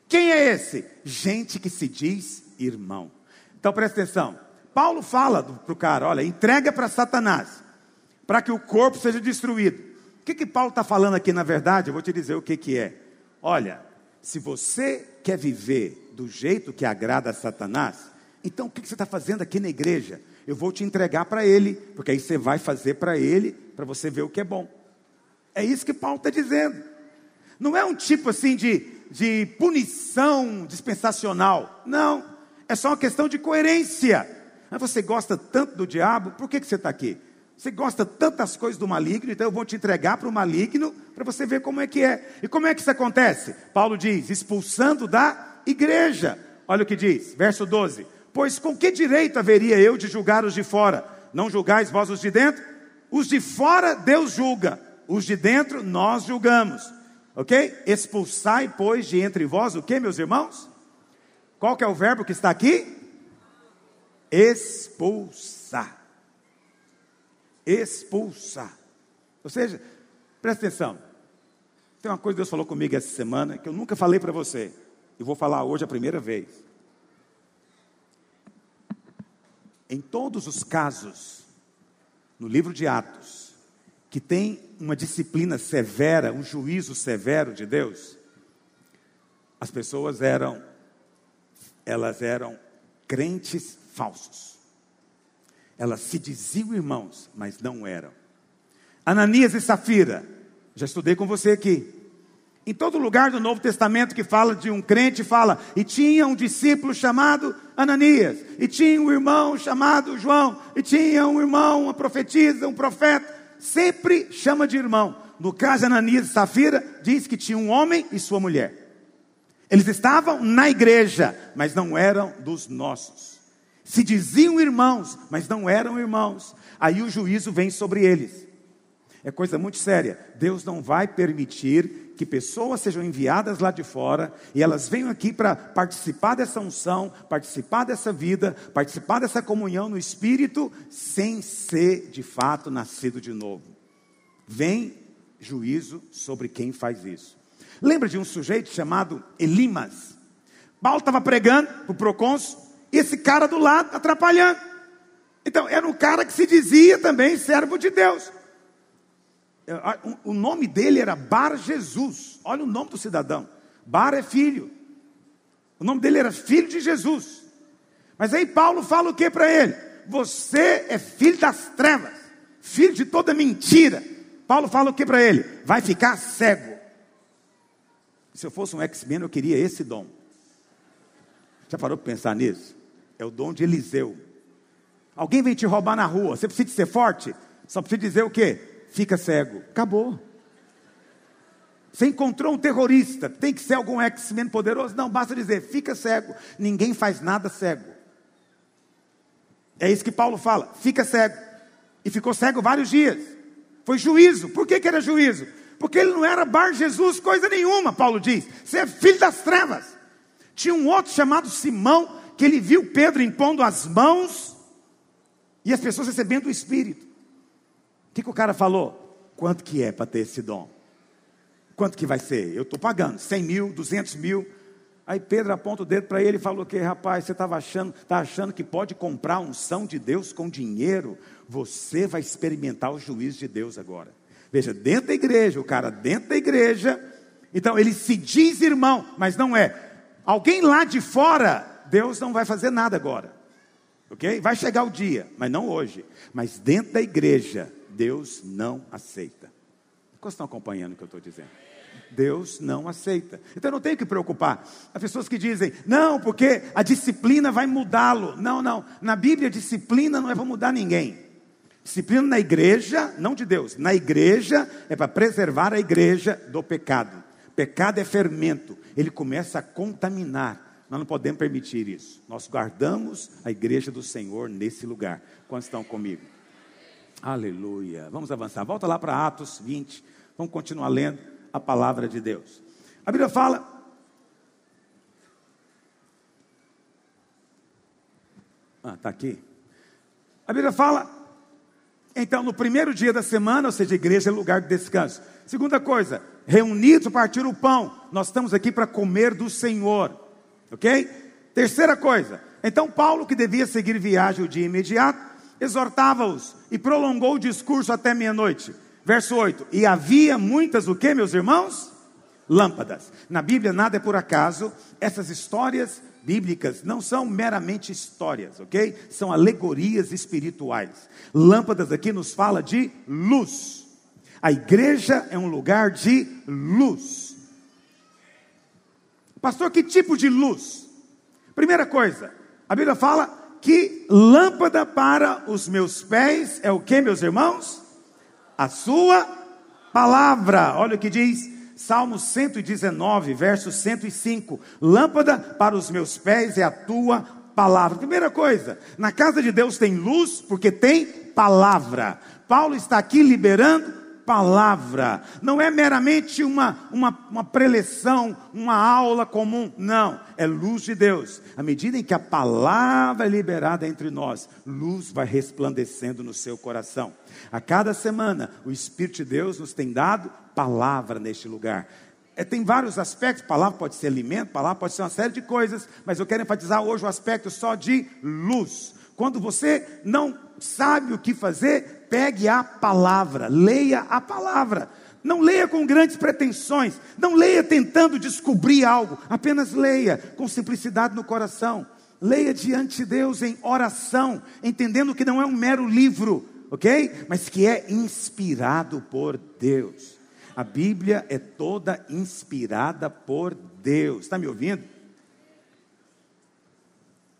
Quem é esse? Gente que se diz irmão. Então presta atenção. Paulo fala para o cara: olha, entrega para Satanás para que o corpo seja destruído. O que, que Paulo está falando aqui, na verdade? Eu vou te dizer o que, que é. Olha, se você quer viver do jeito que agrada a Satanás, então o que, que você está fazendo aqui na igreja? Eu vou te entregar para ele, porque aí você vai fazer para ele, para você ver o que é bom. É isso que Paulo está dizendo. Não é um tipo assim de, de punição dispensacional. Não. É só uma questão de coerência. Mas você gosta tanto do diabo, por que, que você está aqui? Você gosta tantas coisas do maligno, então eu vou te entregar para o maligno para você ver como é que é. E como é que isso acontece? Paulo diz: expulsando da igreja. Olha o que diz, verso 12: Pois com que direito haveria eu de julgar os de fora? Não julgais vós os de dentro? Os de fora Deus julga, os de dentro nós julgamos. Ok? Expulsai, pois, de entre vós o que, meus irmãos? Qual que é o verbo que está aqui? Expulsar expulsar. Ou seja, presta atenção. Tem uma coisa que Deus falou comigo essa semana que eu nunca falei para você. E vou falar hoje a primeira vez. Em todos os casos, no livro de Atos, que tem uma disciplina severa, um juízo severo de Deus, as pessoas eram, elas eram crentes falsos. Elas se diziam irmãos, mas não eram. Ananias e Safira, já estudei com você aqui. Em todo lugar do Novo Testamento que fala de um crente, fala, e tinha um discípulo chamado Ananias, e tinha um irmão chamado João, e tinha um irmão, uma profetisa, um profeta, sempre chama de irmão. No caso de Ananias e Safira, diz que tinha um homem e sua mulher. Eles estavam na igreja, mas não eram dos nossos. Se diziam irmãos, mas não eram irmãos. Aí o juízo vem sobre eles. É coisa muito séria. Deus não vai permitir que pessoas sejam enviadas lá de fora e elas venham aqui para participar dessa unção, participar dessa vida, participar dessa comunhão no espírito, sem ser de fato nascido de novo. Vem juízo sobre quem faz isso. Lembra de um sujeito chamado Elimas? Paulo estava pregando para o procônsul e esse cara do lado atrapalhando. Então, era um cara que se dizia também servo de Deus. O nome dele era Bar Jesus. Olha o nome do cidadão. Bar é filho. O nome dele era filho de Jesus. Mas aí Paulo fala o que para ele? Você é filho das trevas, filho de toda mentira. Paulo fala o que para ele? Vai ficar cego. Se eu fosse um X-Men, eu queria esse dom. Já parou para pensar nisso? É o dom de Eliseu. Alguém vem te roubar na rua, você precisa ser forte? Só precisa dizer o quê? Fica cego. Acabou. Você encontrou um terrorista, tem que ser algum X-Men poderoso? Não, basta dizer, fica cego. Ninguém faz nada cego. É isso que Paulo fala, fica cego. E ficou cego vários dias. Foi juízo. Por que, que era juízo? Porque ele não era Bar Jesus, coisa nenhuma, Paulo diz. Você é filho das trevas. Tinha um outro chamado Simão, que ele viu Pedro impondo as mãos e as pessoas recebendo o Espírito. O que, que o cara falou? Quanto que é para ter esse dom? Quanto que vai ser? Eu estou pagando 100 mil, 200 mil. Aí Pedro aponta o dedo para ele e falou que, rapaz, você estava achando, tá achando que pode comprar a unção de Deus com dinheiro? Você vai experimentar o juízo de Deus agora. Veja, dentro da igreja, o cara dentro da igreja, então ele se diz irmão, mas não é. Alguém lá de fora, Deus não vai fazer nada agora. Ok? Vai chegar o dia, mas não hoje. Mas dentro da igreja, Deus não aceita. Quantos estão acompanhando o que eu estou dizendo? Deus não aceita. Então eu não tenho que preocupar. As pessoas que dizem, não, porque a disciplina vai mudá-lo. Não, não. Na Bíblia, disciplina não é para mudar ninguém. Disciplina na igreja, não de Deus, na igreja é para preservar a igreja do pecado. Pecado é fermento, ele começa a contaminar. Nós não podemos permitir isso. Nós guardamos a igreja do Senhor nesse lugar. Quantos estão comigo? Aleluia. Vamos avançar. Volta lá para Atos 20. Vamos continuar lendo a palavra de Deus. A Bíblia fala. Ah, está aqui. A Bíblia fala. Então, no primeiro dia da semana, ou seja, igreja é lugar de descanso. Segunda coisa, reunidos partir o pão. Nós estamos aqui para comer do Senhor. Ok? Terceira coisa. Então, Paulo, que devia seguir viagem o dia imediato, exortava-os e prolongou o discurso até meia-noite. Verso 8: E havia muitas o que, meus irmãos? Lâmpadas. Na Bíblia nada é por acaso. Essas histórias bíblicas não são meramente histórias, ok? São alegorias espirituais. Lâmpadas aqui nos fala de luz. A igreja é um lugar de luz. Pastor, que tipo de luz? Primeira coisa, a Bíblia fala que lâmpada para os meus pés é o que, meus irmãos? a sua palavra. Olha o que diz Salmo 119, verso 105: Lâmpada para os meus pés é a tua palavra. Primeira coisa, na casa de Deus tem luz porque tem palavra. Paulo está aqui liberando palavra, não é meramente uma, uma, uma preleção, uma aula comum, não, é luz de Deus. À medida em que a palavra é liberada entre nós, luz vai resplandecendo no seu coração. A cada semana, o Espírito de Deus nos tem dado palavra neste lugar. É, tem vários aspectos, palavra pode ser alimento, palavra pode ser uma série de coisas, mas eu quero enfatizar hoje o aspecto só de luz. Quando você não sabe o que fazer, pegue a palavra, leia a palavra. Não leia com grandes pretensões, não leia tentando descobrir algo, apenas leia com simplicidade no coração. Leia diante de Deus em oração, entendendo que não é um mero livro, ok? Mas que é inspirado por Deus. A Bíblia é toda inspirada por Deus. Está me ouvindo?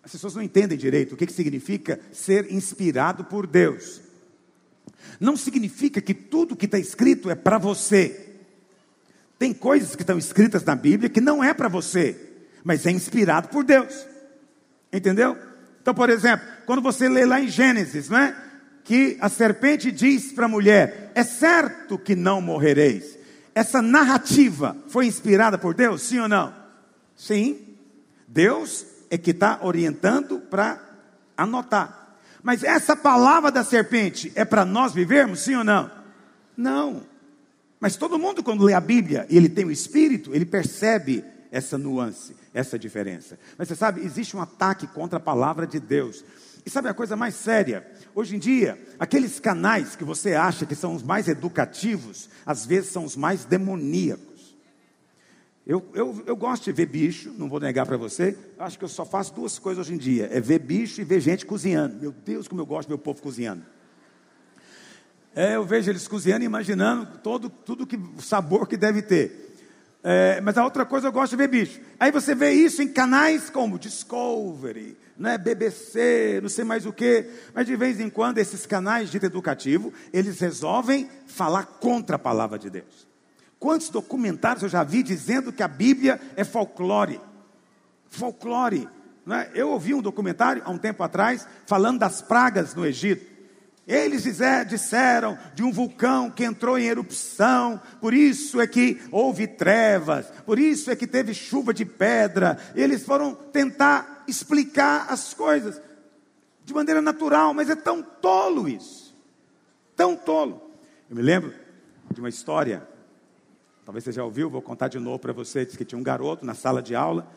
As pessoas não entendem direito o que, que significa ser inspirado por Deus. Não significa que tudo que está escrito é para você. Tem coisas que estão escritas na Bíblia que não é para você, mas é inspirado por Deus. Entendeu? Então, por exemplo, quando você lê lá em Gênesis, não é? Que a serpente diz para a mulher: É certo que não morrereis. Essa narrativa foi inspirada por Deus, sim ou não? Sim. Deus é que está orientando para anotar. Mas essa palavra da serpente é para nós vivermos, sim ou não? Não. Mas todo mundo, quando lê a Bíblia e ele tem o Espírito, ele percebe essa nuance, essa diferença. Mas você sabe, existe um ataque contra a palavra de Deus. E sabe a coisa mais séria? Hoje em dia, aqueles canais que você acha que são os mais educativos, às vezes são os mais demoníacos. Eu, eu, eu gosto de ver bicho, não vou negar para você. Acho que eu só faço duas coisas hoje em dia: é ver bicho e ver gente cozinhando. Meu Deus, como eu gosto de ver o povo cozinhando. É, eu vejo eles cozinhando e imaginando todo, tudo que, sabor que deve ter. É, mas a outra coisa eu gosto de ver bicho. Aí você vê isso em canais como Discovery, né, BBC, não sei mais o que. Mas de vez em quando esses canais de educativo, eles resolvem falar contra a palavra de Deus. Quantos documentários eu já vi dizendo que a Bíblia é folclore? Folclore. Né? Eu ouvi um documentário há um tempo atrás falando das pragas no Egito. Eles disseram de um vulcão que entrou em erupção, por isso é que houve trevas, por isso é que teve chuva de pedra. Eles foram tentar explicar as coisas de maneira natural, mas é tão tolo isso, tão tolo. Eu me lembro de uma história, talvez você já ouviu, vou contar de novo para você. Diz que tinha um garoto na sala de aula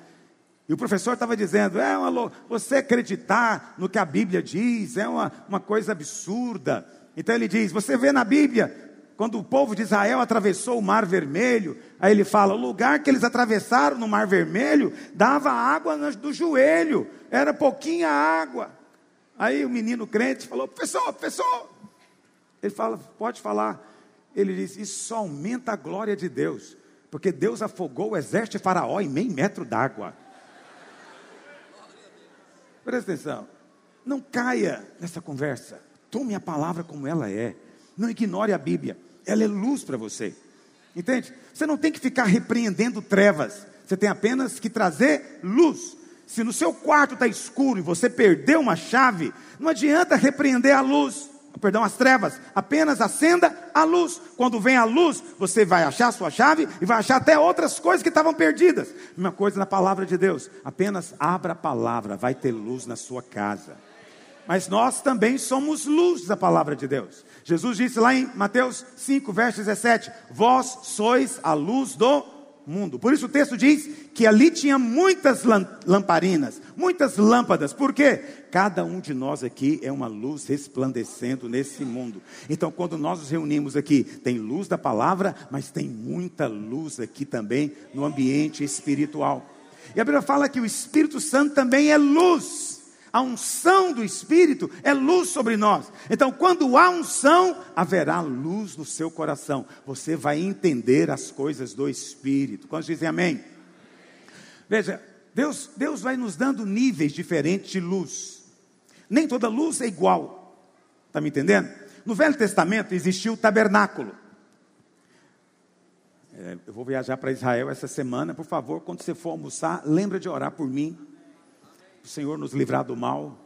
e o professor estava dizendo: é uma, você acreditar no que a Bíblia diz é uma, uma coisa absurda. Então ele diz: você vê na Bíblia, quando o povo de Israel atravessou o Mar Vermelho, aí ele fala: o lugar que eles atravessaram no Mar Vermelho dava água do joelho, era pouquinha água. Aí o menino crente falou: professor, professor. Ele fala: pode falar. Ele diz: isso só aumenta a glória de Deus, porque Deus afogou o exército de Faraó em meio metro d'água. Presta atenção. Não caia nessa conversa. Tome a palavra como ela é. Não ignore a Bíblia. Ela é luz para você. Entende? Você não tem que ficar repreendendo trevas. Você tem apenas que trazer luz. Se no seu quarto está escuro e você perdeu uma chave, não adianta repreender a luz perdão, as trevas, apenas acenda a luz. Quando vem a luz, você vai achar sua chave e vai achar até outras coisas que estavam perdidas. Mesma coisa na palavra de Deus. Apenas abra a palavra, vai ter luz na sua casa. Mas nós também somos luz da palavra de Deus. Jesus disse lá em Mateus 5, verso 17: Vós sois a luz do mundo. Por isso o texto diz que ali tinha muitas lamparinas, muitas lâmpadas. Por quê? Cada um de nós aqui é uma luz resplandecendo nesse mundo. Então, quando nós nos reunimos aqui, tem luz da palavra, mas tem muita luz aqui também no ambiente espiritual. E a Bíblia fala que o Espírito Santo também é luz a unção do Espírito é luz sobre nós. Então, quando há unção, haverá luz no seu coração. Você vai entender as coisas do Espírito. Quantos dizem amém? Veja, Deus, Deus vai nos dando níveis diferentes de luz. Nem toda luz é igual. Está me entendendo? No Velho Testamento existiu o tabernáculo. É, eu vou viajar para Israel essa semana. Por favor, quando você for almoçar, lembra de orar por mim o Senhor nos livrar do mal.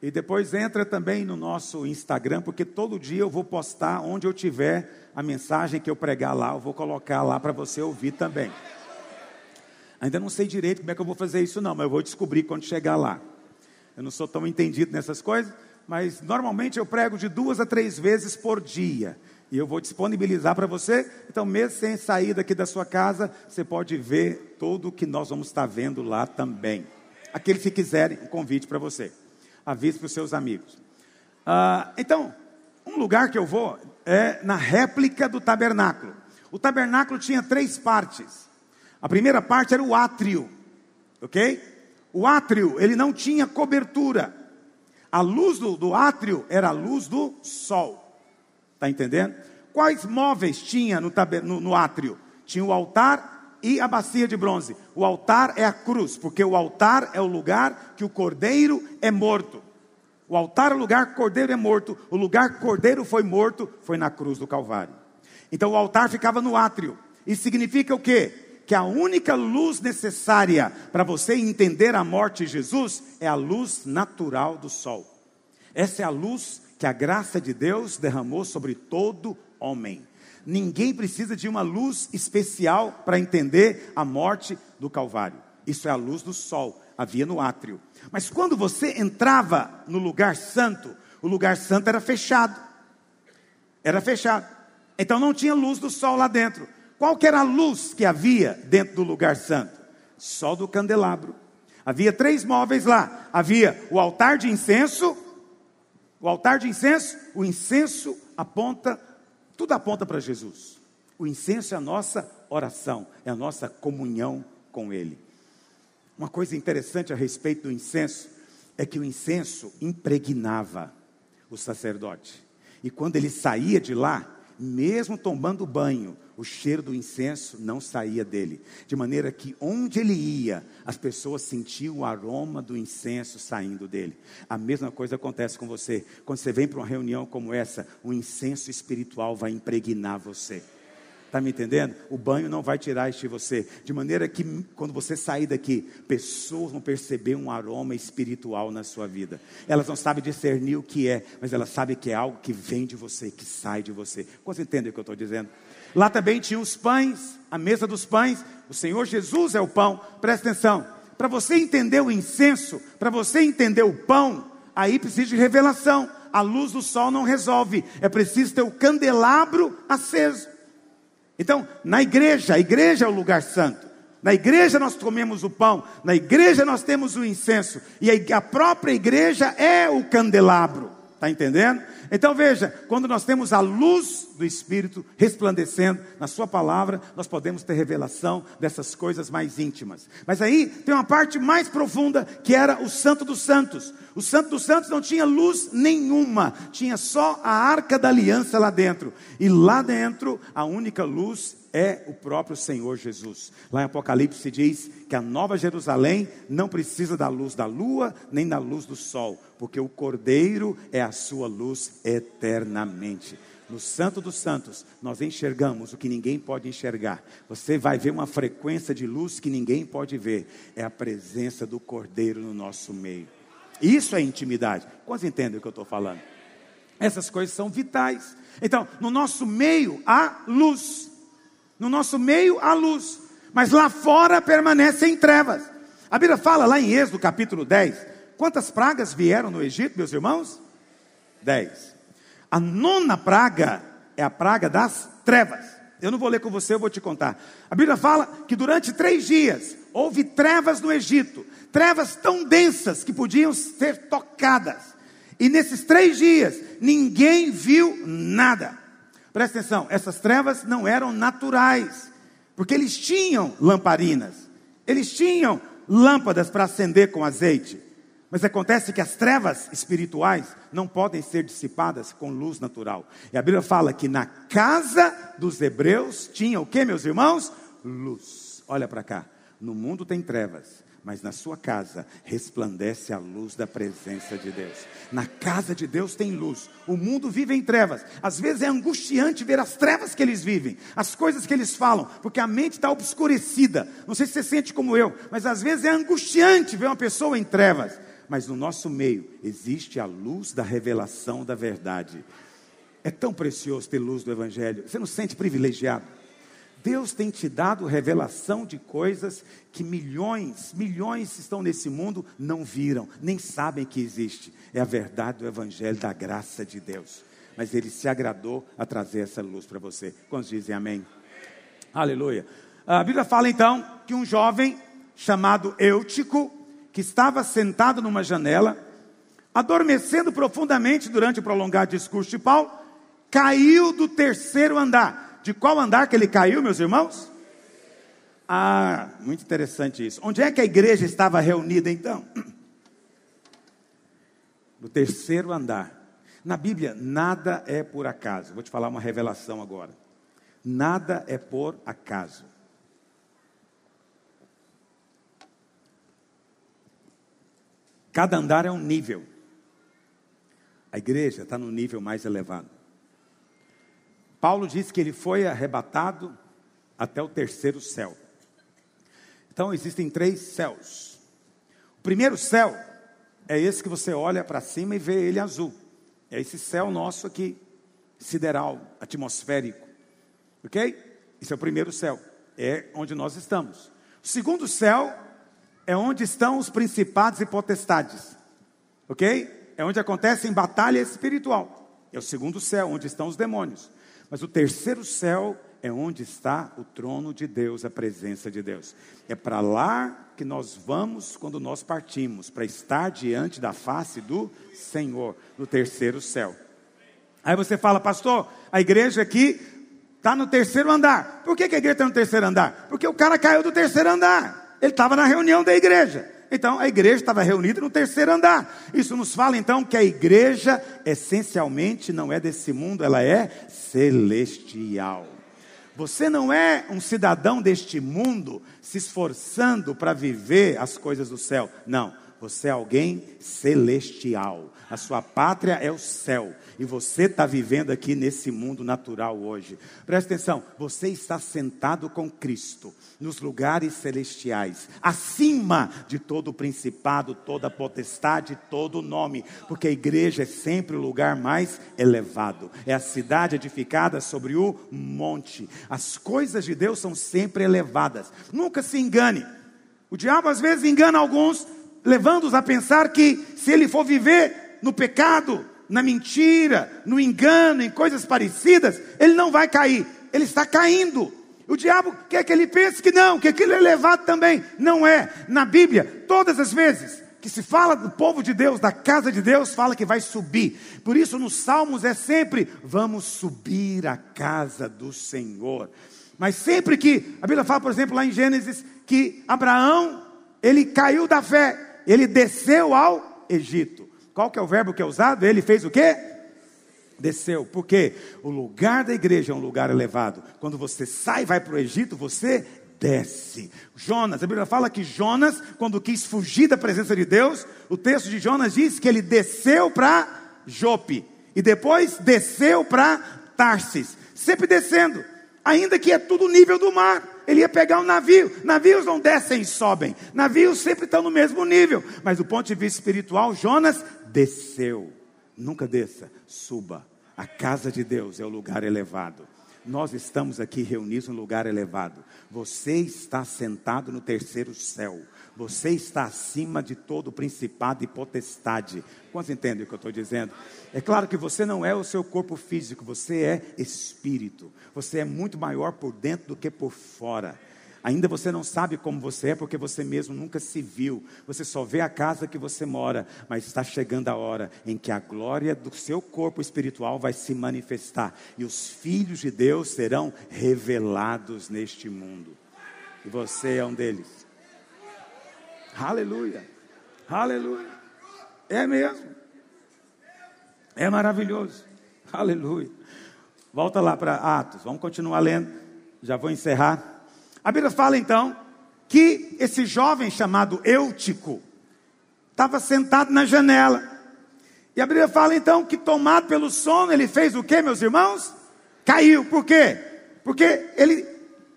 E depois entra também no nosso Instagram, porque todo dia eu vou postar onde eu tiver a mensagem que eu pregar lá, eu vou colocar lá para você ouvir também. Ainda não sei direito como é que eu vou fazer isso não, mas eu vou descobrir quando chegar lá. Eu não sou tão entendido nessas coisas, mas normalmente eu prego de duas a três vezes por dia. E eu vou disponibilizar para você. Então, mesmo sem sair daqui da sua casa, você pode ver tudo o que nós vamos estar vendo lá também aqueles que quiserem um convite para você. Avise para os seus amigos. Ah, então, um lugar que eu vou é na réplica do tabernáculo. O tabernáculo tinha três partes. A primeira parte era o átrio, ok? O átrio, ele não tinha cobertura. A luz do, do átrio era a luz do sol. Está entendendo? Quais móveis tinha no, no, no átrio? Tinha o altar e a bacia de bronze. O altar é a cruz, porque o altar é o lugar que o cordeiro é morto. O altar é o lugar que o cordeiro é morto. O lugar que o cordeiro foi morto foi na cruz do Calvário. Então o altar ficava no átrio. Isso significa o quê? Que a única luz necessária para você entender a morte de Jesus é a luz natural do sol. Essa é a luz que a graça de Deus derramou sobre todo homem. Ninguém precisa de uma luz especial para entender a morte do Calvário. Isso é a luz do sol, havia no átrio. Mas quando você entrava no lugar santo, o lugar santo era fechado. Era fechado. Então não tinha luz do sol lá dentro. Qual que era a luz que havia dentro do lugar santo? Só do candelabro. Havia três móveis lá. Havia o altar de incenso. O altar de incenso, o incenso aponta tudo aponta para Jesus. O incenso é a nossa oração, é a nossa comunhão com Ele. Uma coisa interessante a respeito do incenso é que o incenso impregnava o sacerdote. E quando ele saía de lá, mesmo tomando banho, o cheiro do incenso não saía dele. De maneira que onde ele ia, as pessoas sentiam o aroma do incenso saindo dele. A mesma coisa acontece com você. Quando você vem para uma reunião como essa, o incenso espiritual vai impregnar você. Está me entendendo? O banho não vai tirar de você. De maneira que quando você sair daqui, pessoas vão perceber um aroma espiritual na sua vida. Elas não sabem discernir o que é, mas elas sabem que é algo que vem de você, que sai de você. Você entende o que eu estou dizendo? Lá também tinha os pães, a mesa dos pães. O Senhor Jesus é o pão. Presta atenção. Para você entender o incenso, para você entender o pão, aí precisa de revelação. A luz do sol não resolve. É preciso ter o candelabro aceso. Então, na igreja, a igreja é o lugar santo. Na igreja nós comemos o pão, na igreja nós temos o incenso, e a própria igreja é o candelabro. Está entendendo? Então veja, quando nós temos a luz do Espírito resplandecendo na Sua palavra, nós podemos ter revelação dessas coisas mais íntimas. Mas aí tem uma parte mais profunda que era o Santo dos Santos. O Santo dos Santos não tinha luz nenhuma, tinha só a arca da aliança lá dentro. E lá dentro, a única luz é o próprio Senhor Jesus. Lá em Apocalipse diz que a nova Jerusalém não precisa da luz da lua, nem da luz do sol, porque o Cordeiro é a sua luz eternamente. No Santo dos Santos, nós enxergamos o que ninguém pode enxergar. Você vai ver uma frequência de luz que ninguém pode ver. É a presença do Cordeiro no nosso meio. Isso é intimidade. Quantos entendem o que eu estou falando? Essas coisas são vitais. Então, no nosso meio há luz. No nosso meio há luz, mas lá fora permanecem trevas. A Bíblia fala lá em Êxodo capítulo 10: quantas pragas vieram no Egito, meus irmãos? Dez. A nona praga é a praga das trevas. Eu não vou ler com você, eu vou te contar. A Bíblia fala que durante três dias houve trevas no Egito, trevas tão densas que podiam ser tocadas. E nesses três dias ninguém viu nada. Presta atenção, essas trevas não eram naturais, porque eles tinham lamparinas, eles tinham lâmpadas para acender com azeite. Mas acontece que as trevas espirituais não podem ser dissipadas com luz natural. E a Bíblia fala que na casa dos hebreus tinha o que, meus irmãos? Luz. Olha para cá. No mundo tem trevas, mas na sua casa resplandece a luz da presença de Deus. Na casa de Deus tem luz. O mundo vive em trevas. Às vezes é angustiante ver as trevas que eles vivem, as coisas que eles falam, porque a mente está obscurecida. Não sei se você sente como eu, mas às vezes é angustiante ver uma pessoa em trevas. Mas no nosso meio existe a luz da revelação da verdade. É tão precioso ter luz do Evangelho. Você não se sente privilegiado? Deus tem te dado revelação de coisas que milhões, milhões estão nesse mundo não viram, nem sabem que existe. É a verdade do evangelho da graça de Deus. Mas ele se agradou a trazer essa luz para você. Quantos dizem amém? Aleluia. A Bíblia fala então que um jovem chamado Eutico, que estava sentado numa janela, adormecendo profundamente durante o prolongado discurso de Paulo, caiu do terceiro andar. De qual andar que ele caiu, meus irmãos? Ah, muito interessante isso. Onde é que a igreja estava reunida então? No terceiro andar. Na Bíblia, nada é por acaso. Vou te falar uma revelação agora. Nada é por acaso. Cada andar é um nível. A igreja está no nível mais elevado. Paulo diz que ele foi arrebatado até o terceiro céu. Então existem três céus. O primeiro céu é esse que você olha para cima e vê ele azul. É esse céu nosso aqui, sideral, atmosférico. Ok? Esse é o primeiro céu. É onde nós estamos. O segundo céu é onde estão os principados e potestades. Ok? É onde acontece em batalha espiritual. É o segundo céu, onde estão os demônios. Mas o terceiro céu é onde está o trono de Deus, a presença de Deus. É para lá que nós vamos quando nós partimos, para estar diante da face do Senhor, no terceiro céu. Aí você fala, pastor, a igreja aqui está no terceiro andar. Por que, que a igreja está no terceiro andar? Porque o cara caiu do terceiro andar. Ele estava na reunião da igreja. Então a igreja estava reunida no terceiro andar. Isso nos fala então que a igreja essencialmente não é desse mundo, ela é celestial. Você não é um cidadão deste mundo se esforçando para viver as coisas do céu. Não, você é alguém celestial. A sua pátria é o céu. E você está vivendo aqui nesse mundo natural hoje. Presta atenção, você está sentado com Cristo nos lugares celestiais, acima de todo o principado, toda potestade, todo nome, porque a igreja é sempre o lugar mais elevado. É a cidade edificada sobre o monte. As coisas de Deus são sempre elevadas. Nunca se engane. O diabo às vezes engana alguns, levando-os a pensar que se ele for viver no pecado, na mentira, no engano, em coisas parecidas, ele não vai cair. Ele está caindo. O diabo quer que ele pense que não, que aquilo é elevado também. Não é. Na Bíblia, todas as vezes que se fala do povo de Deus, da casa de Deus, fala que vai subir. Por isso, nos Salmos é sempre: vamos subir à casa do Senhor. Mas sempre que a Bíblia fala, por exemplo, lá em Gênesis, que Abraão, ele caiu da fé, ele desceu ao Egito. Qual que é o verbo que é usado? Ele fez o quê? Desceu. Porque o lugar da igreja é um lugar elevado. Quando você sai e vai para o Egito, você desce. Jonas, a Bíblia fala que Jonas, quando quis fugir da presença de Deus, o texto de Jonas diz que ele desceu para Jope e depois desceu para Tarsis, sempre descendo, ainda que é tudo nível do mar. Ele ia pegar um navio. Navios não descem e sobem. Navios sempre estão no mesmo nível. Mas do ponto de vista espiritual, Jonas desceu. Nunca desça, suba. A casa de Deus é o lugar elevado. Nós estamos aqui reunidos no lugar elevado. Você está sentado no terceiro céu. Você está acima de todo principado e potestade. Quantos entendem o que eu estou dizendo? É claro que você não é o seu corpo físico, você é espírito. Você é muito maior por dentro do que por fora. Ainda você não sabe como você é, porque você mesmo nunca se viu. Você só vê a casa que você mora, mas está chegando a hora em que a glória do seu corpo espiritual vai se manifestar e os filhos de Deus serão revelados neste mundo. E você é um deles. Aleluia. Aleluia. É mesmo. É maravilhoso. Aleluia. Volta lá para Atos. Vamos continuar lendo. Já vou encerrar. A Bíblia fala então que esse jovem chamado Eutico estava sentado na janela. E a Bíblia fala então que tomado pelo sono, ele fez o que, meus irmãos? Caiu. Por quê? Porque ele,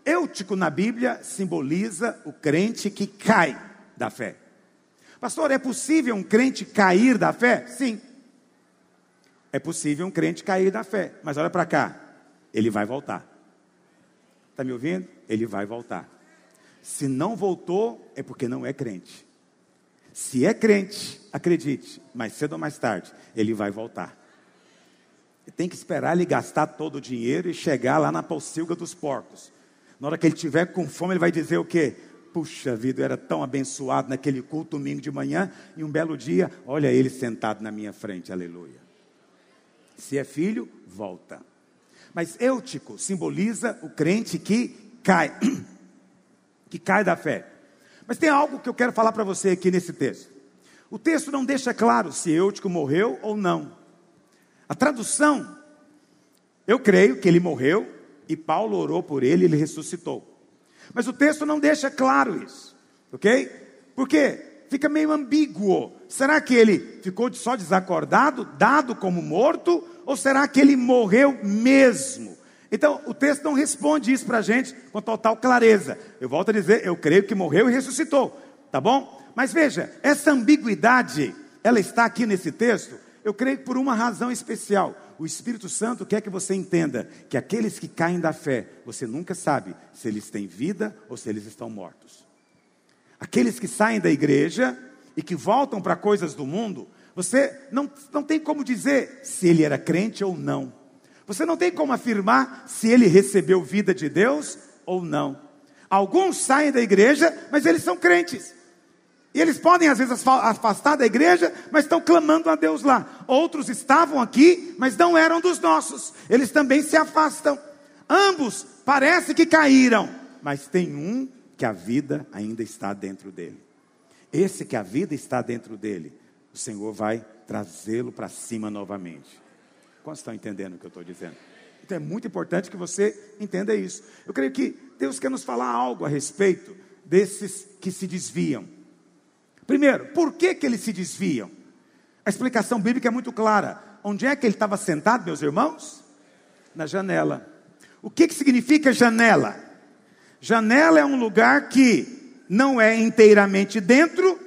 Eutico na Bíblia simboliza o crente que cai da fé. Pastor, é possível um crente cair da fé? Sim. É possível um crente cair da fé. Mas olha para cá, ele vai voltar. Está me ouvindo? ele vai voltar. Se não voltou, é porque não é crente. Se é crente, acredite, mais cedo ou mais tarde, ele vai voltar. Tem que esperar ele gastar todo o dinheiro e chegar lá na pocilga dos porcos. Na hora que ele tiver com fome, ele vai dizer o quê? Puxa vida, eu era tão abençoado naquele culto domingo de manhã, e um belo dia, olha ele sentado na minha frente, aleluia. Se é filho, volta. Mas Eutico simboliza o crente que cai, que cai da fé. Mas tem algo que eu quero falar para você aqui nesse texto. O texto não deixa claro se Eutico morreu ou não. A tradução, eu creio que ele morreu e Paulo orou por ele e ele ressuscitou. Mas o texto não deixa claro isso, ok? Porque fica meio ambíguo. Será que ele ficou só desacordado, dado como morto, ou será que ele morreu mesmo? Então, o texto não responde isso para a gente com total clareza. Eu volto a dizer, eu creio que morreu e ressuscitou, tá bom? Mas veja, essa ambiguidade, ela está aqui nesse texto, eu creio por uma razão especial. O Espírito Santo quer que você entenda que aqueles que caem da fé, você nunca sabe se eles têm vida ou se eles estão mortos. Aqueles que saem da igreja e que voltam para coisas do mundo, você não, não tem como dizer se ele era crente ou não. Você não tem como afirmar se ele recebeu vida de Deus ou não. Alguns saem da igreja, mas eles são crentes. E eles podem, às vezes, afastar da igreja, mas estão clamando a Deus lá. Outros estavam aqui, mas não eram dos nossos. Eles também se afastam. Ambos parece que caíram, mas tem um que a vida ainda está dentro dele. esse que a vida está dentro dele, o Senhor vai trazê-lo para cima novamente. Quantos estão entendendo o que eu estou dizendo? Então é muito importante que você entenda isso. Eu creio que Deus quer nos falar algo a respeito desses que se desviam. Primeiro, por que, que eles se desviam? A explicação bíblica é muito clara. Onde é que ele estava sentado, meus irmãos? Na janela. O que, que significa janela? Janela é um lugar que não é inteiramente dentro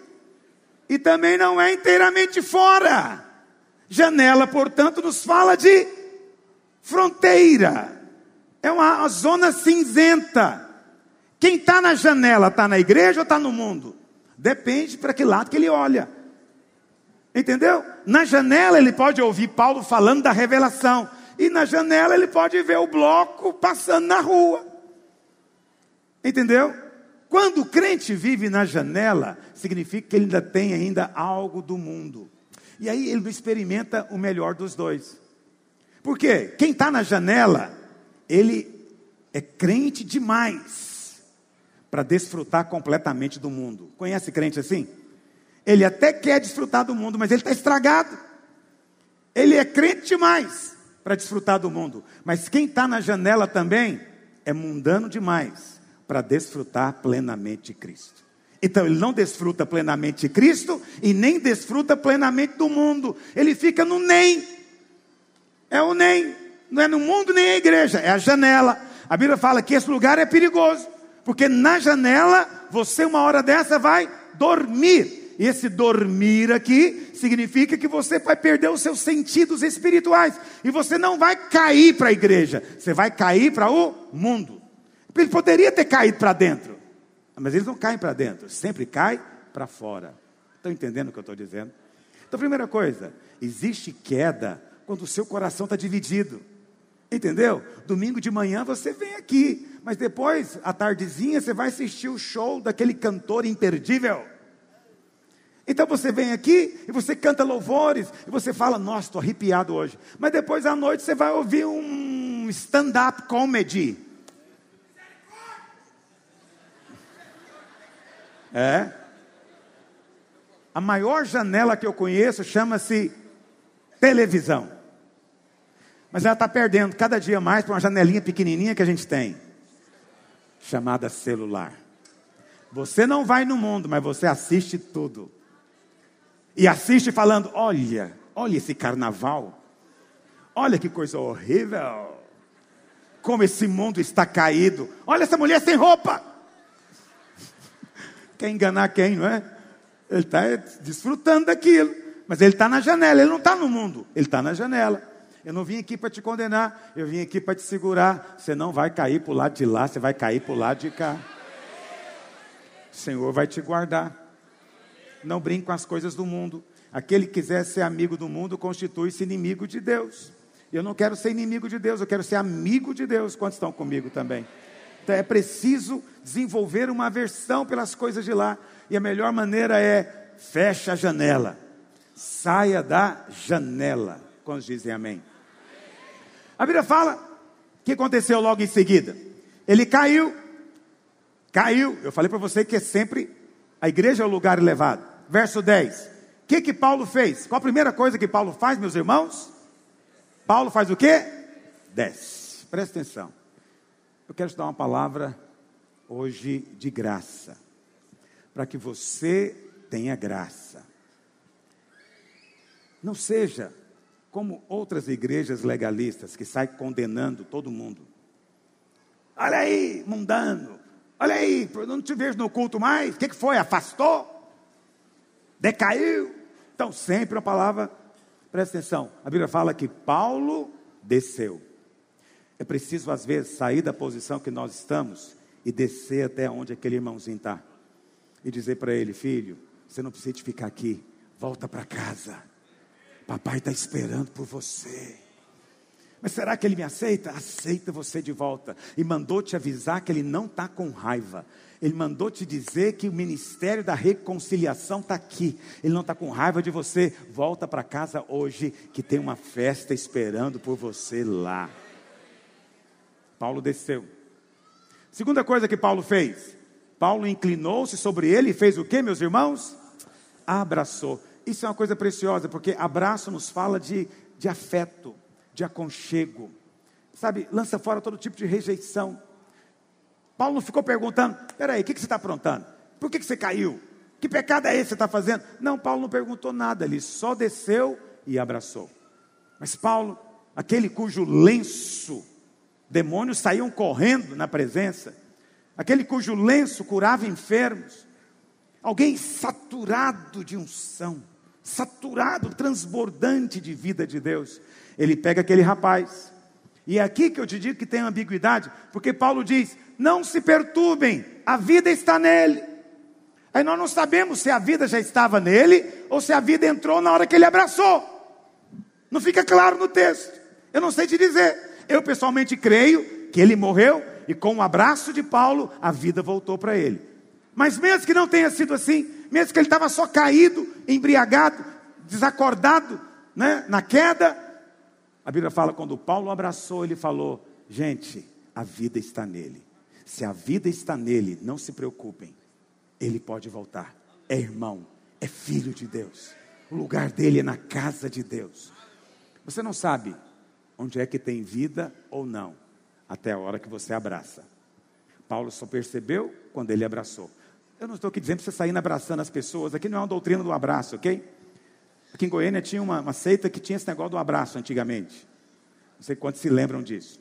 e também não é inteiramente fora. Janela, portanto, nos fala de fronteira. É uma, zona cinzenta. Quem está na janela está na igreja ou está no mundo? Depende para que lado que ele olha. Entendeu? Na janela ele pode ouvir Paulo falando da revelação. E na janela ele pode ver o bloco passando na rua. Entendeu? Quando o crente vive na janela, significa que ele ainda tem ainda algo do mundo. E aí ele não experimenta o melhor dos dois. Por quê? Quem está na janela, ele é crente demais para desfrutar completamente do mundo. Conhece crente assim? Ele até quer desfrutar do mundo, mas ele está estragado. Ele é crente demais para desfrutar do mundo. Mas quem está na janela também é mundano demais para desfrutar plenamente Cristo. Então ele não desfruta plenamente Cristo e nem desfruta plenamente do mundo. Ele fica no nem. É o nem. Não é no mundo nem a igreja, é a janela. A Bíblia fala que esse lugar é perigoso, porque na janela você uma hora dessa vai dormir. E esse dormir aqui significa que você vai perder os seus sentidos espirituais e você não vai cair para a igreja, você vai cair para o mundo. Ele poderia ter caído para dentro, mas eles não caem para dentro, sempre cai para fora. Estão entendendo o que eu estou dizendo? Então, primeira coisa, existe queda quando o seu coração está dividido. Entendeu? Domingo de manhã você vem aqui, mas depois, à tardezinha, você vai assistir o show daquele cantor imperdível. Então você vem aqui e você canta louvores, e você fala, nossa, estou arrepiado hoje. Mas depois à noite você vai ouvir um stand-up comedy. É. A maior janela que eu conheço chama-se televisão. Mas ela está perdendo cada dia mais para uma janelinha pequenininha que a gente tem, chamada celular. Você não vai no mundo, mas você assiste tudo. E assiste falando: olha, olha esse carnaval. Olha que coisa horrível. Como esse mundo está caído. Olha essa mulher sem roupa. Quer enganar quem, não é? Ele está desfrutando daquilo. Mas ele está na janela, ele não está no mundo, ele está na janela. Eu não vim aqui para te condenar, eu vim aqui para te segurar. Você não vai cair para o lado de lá, você vai cair para o lado de cá. O Senhor vai te guardar. Não brinque com as coisas do mundo. Aquele que quiser ser amigo do mundo constitui-se inimigo de Deus. Eu não quero ser inimigo de Deus, eu quero ser amigo de Deus. Quantos estão comigo também? Então é preciso desenvolver uma aversão pelas coisas de lá. E a melhor maneira é fecha a janela. Saia da janela. Quando dizem amém? A Bíblia fala o que aconteceu logo em seguida. Ele caiu, caiu. Eu falei para você que é sempre a igreja é o lugar elevado. Verso 10. O que que Paulo fez? Qual a primeira coisa que Paulo faz, meus irmãos? Paulo faz o quê? Desce. Presta atenção. Eu quero te dar uma palavra hoje de graça, para que você tenha graça. Não seja como outras igrejas legalistas que saem condenando todo mundo. Olha aí, mundano. Olha aí, não te vejo no culto mais. O que, que foi? Afastou? Decaiu? Então, sempre uma palavra, presta atenção. A Bíblia fala que Paulo desceu. É preciso, às vezes, sair da posição que nós estamos e descer até onde aquele irmãozinho está. E dizer para ele: Filho, você não precisa ficar aqui, volta para casa. Papai está esperando por você. Mas será que ele me aceita? Aceita você de volta. E mandou te avisar que ele não está com raiva. Ele mandou te dizer que o ministério da reconciliação está aqui. Ele não está com raiva de você. Volta para casa hoje, que tem uma festa esperando por você lá. Paulo desceu. Segunda coisa que Paulo fez: Paulo inclinou-se sobre ele e fez o que, meus irmãos? abraçou. Isso é uma coisa preciosa, porque abraço nos fala de, de afeto, de aconchego. Sabe, lança fora todo tipo de rejeição. Paulo não ficou perguntando: peraí, o que, que você está aprontando? Por que, que você caiu? Que pecado é esse que você está fazendo? Não, Paulo não perguntou nada, ele só desceu e abraçou. Mas Paulo, aquele cujo lenço, demônios saíam correndo na presença, aquele cujo lenço curava enfermos, alguém saturado de unção, saturado, transbordante de vida de Deus. Ele pega aquele rapaz, e é aqui que eu te digo que tem ambiguidade, porque Paulo diz: não se perturbem, a vida está nele. Aí nós não sabemos se a vida já estava nele ou se a vida entrou na hora que ele abraçou. Não fica claro no texto. Eu não sei te dizer. Eu pessoalmente creio que ele morreu e com o abraço de Paulo a vida voltou para ele. Mas mesmo que não tenha sido assim, mesmo que ele estava só caído, embriagado, desacordado, né, na queda, a Bíblia fala quando Paulo abraçou, ele falou: "Gente, a vida está nele. Se a vida está nele, não se preocupem ele pode voltar. É irmão, é filho de Deus. O lugar dele é na casa de Deus. Você não sabe onde é que tem vida ou não, até a hora que você abraça. Paulo só percebeu quando ele abraçou. Eu não estou aqui dizendo para você sair abraçando as pessoas, aqui não é uma doutrina do abraço, ok? Aqui em Goiânia tinha uma, uma seita que tinha esse negócio do abraço antigamente. Não sei quantos se lembram disso.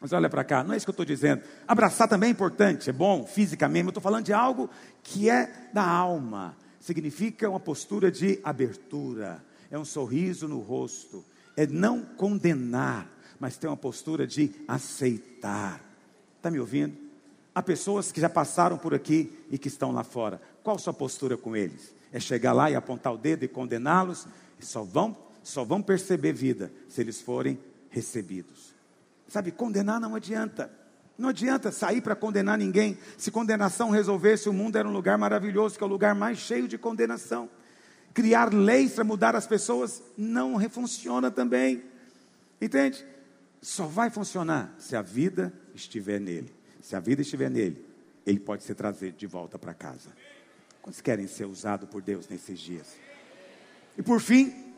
Mas olha para cá, não é isso que eu estou dizendo. Abraçar também é importante, é bom fisicamente, eu estou falando de algo que é da alma. Significa uma postura de abertura, é um sorriso no rosto, é não condenar, mas ter uma postura de aceitar. Está me ouvindo? Há pessoas que já passaram por aqui e que estão lá fora. Qual sua postura com eles? É chegar lá e apontar o dedo e condená-los? Só vão, só vão perceber vida se eles forem recebidos. Sabe, condenar não adianta. Não adianta sair para condenar ninguém. Se condenação resolvesse, o mundo era um lugar maravilhoso, que é o lugar mais cheio de condenação. Criar leis para mudar as pessoas não funciona também. Entende? Só vai funcionar se a vida estiver nele. Se a vida estiver nele, ele pode ser trazido de volta para casa. Quantos querem ser usados por Deus nesses dias? E por fim,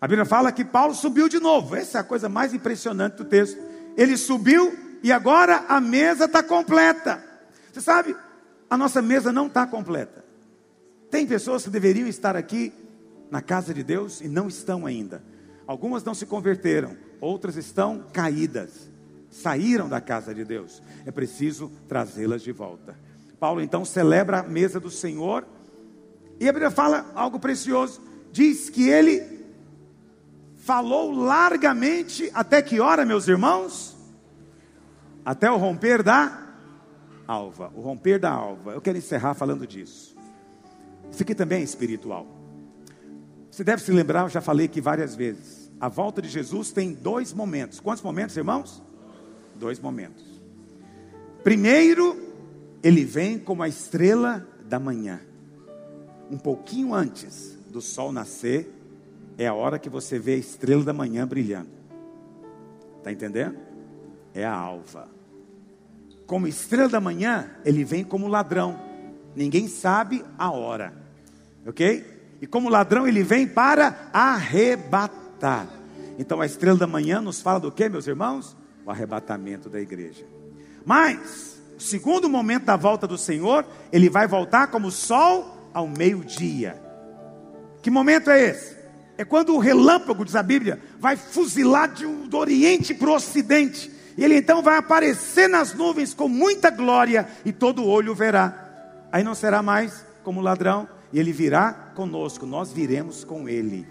a Bíblia fala que Paulo subiu de novo. Essa é a coisa mais impressionante do texto ele subiu e agora a mesa está completa. Você sabe, a nossa mesa não está completa. Tem pessoas que deveriam estar aqui na casa de Deus e não estão ainda. Algumas não se converteram, outras estão caídas, saíram da casa de Deus. É preciso trazê-las de volta. Paulo então celebra a mesa do Senhor e a Bíblia fala algo precioso. Diz que ele falou largamente até que hora, meus irmãos? Até o romper da alva. O romper da alva. Eu quero encerrar falando disso. Isso aqui também é espiritual. Você deve se lembrar, eu já falei aqui várias vezes. A volta de Jesus tem dois momentos. Quantos momentos, irmãos? Dois momentos. Primeiro, ele vem como a estrela da manhã. Um pouquinho antes do sol nascer, é a hora que você vê a estrela da manhã brilhando. Está entendendo? É a alva. Como estrela da manhã, ele vem como ladrão. Ninguém sabe a hora. Ok? E como ladrão, ele vem para arrebatar. Então a estrela da manhã nos fala do que, meus irmãos? O arrebatamento da igreja. Mas, o segundo momento da volta do Senhor, ele vai voltar como o sol ao meio-dia. Que momento é esse? É quando o relâmpago, diz a Bíblia, vai fuzilar de, do Oriente para o Ocidente. E ele então vai aparecer nas nuvens com muita glória e todo olho verá. Aí não será mais como ladrão, e ele virá conosco, nós viremos com ele.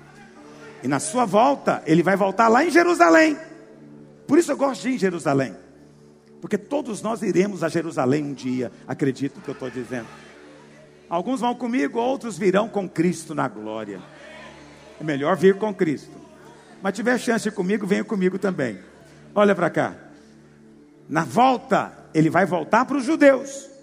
E na sua volta, ele vai voltar lá em Jerusalém. Por isso eu gosto de ir em Jerusalém. Porque todos nós iremos a Jerusalém um dia, acredito que eu estou dizendo. Alguns vão comigo, outros virão com Cristo na glória. É melhor vir com Cristo. Mas tiver chance comigo, venha comigo também. Olha para cá. Na volta, ele vai voltar para os judeus.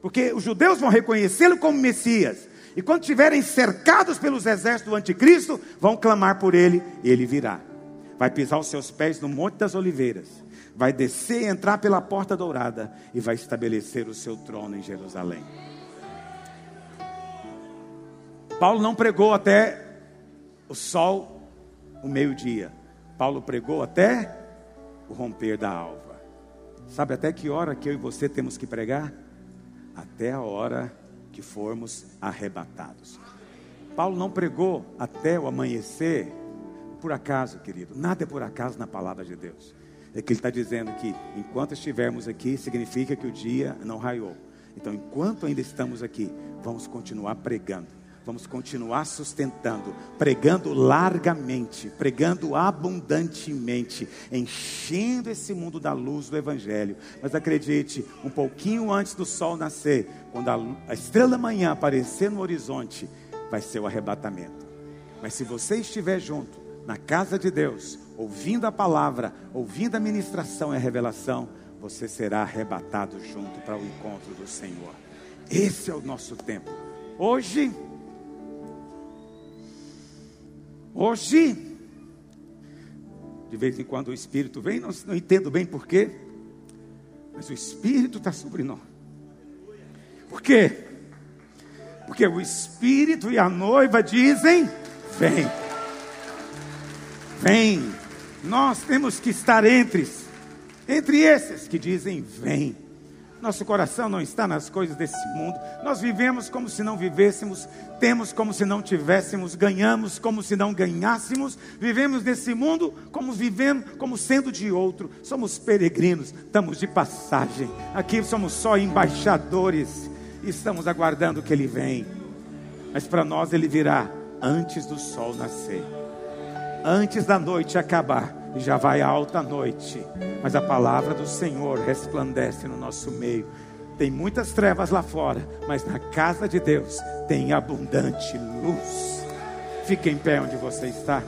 Porque os judeus vão reconhecê-lo como Messias. E quando estiverem cercados pelos exércitos do anticristo, vão clamar por ele e ele virá. Vai pisar os seus pés no Monte das Oliveiras. Vai descer e entrar pela porta dourada e vai estabelecer o seu trono em Jerusalém. Paulo não pregou até o sol, o meio-dia. Paulo pregou até o romper da alva. Sabe até que hora que eu e você temos que pregar? Até a hora que formos arrebatados. Paulo não pregou até o amanhecer por acaso, querido. Nada é por acaso na palavra de Deus. É que ele está dizendo que enquanto estivermos aqui, significa que o dia não raiou. Então, enquanto ainda estamos aqui, vamos continuar pregando vamos continuar sustentando, pregando largamente, pregando abundantemente, enchendo esse mundo da luz do Evangelho. Mas acredite, um pouquinho antes do sol nascer, quando a, estrela da manhã aparecer no horizonte, vai ser o arrebatamento. Mas se você estiver junto, na casa de Deus, ouvindo a palavra, ouvindo a ministração e a revelação, você será arrebatado junto para o encontro do Senhor. Esse é o nosso tempo. Hoje, Hoje, de vez em quando o Espírito vem, não, não entendo bem porquê, mas o Espírito está sobre nós. Por quê? Porque o Espírito e a noiva dizem: vem, vem. Nós temos que estar entre, entre esses que dizem: vem. Nosso coração não está nas coisas desse mundo. Nós vivemos como se não vivêssemos, temos como se não tivéssemos, ganhamos como se não ganhássemos, vivemos nesse mundo como vivendo, como sendo de outro. Somos peregrinos, estamos de passagem. Aqui somos só embaixadores e estamos aguardando que ele vem. Mas para nós ele virá antes do sol nascer. Antes da noite acabar e já vai alta noite, mas a palavra do Senhor resplandece no nosso meio. Tem muitas trevas lá fora, mas na casa de Deus tem abundante luz. Fique em pé onde você está.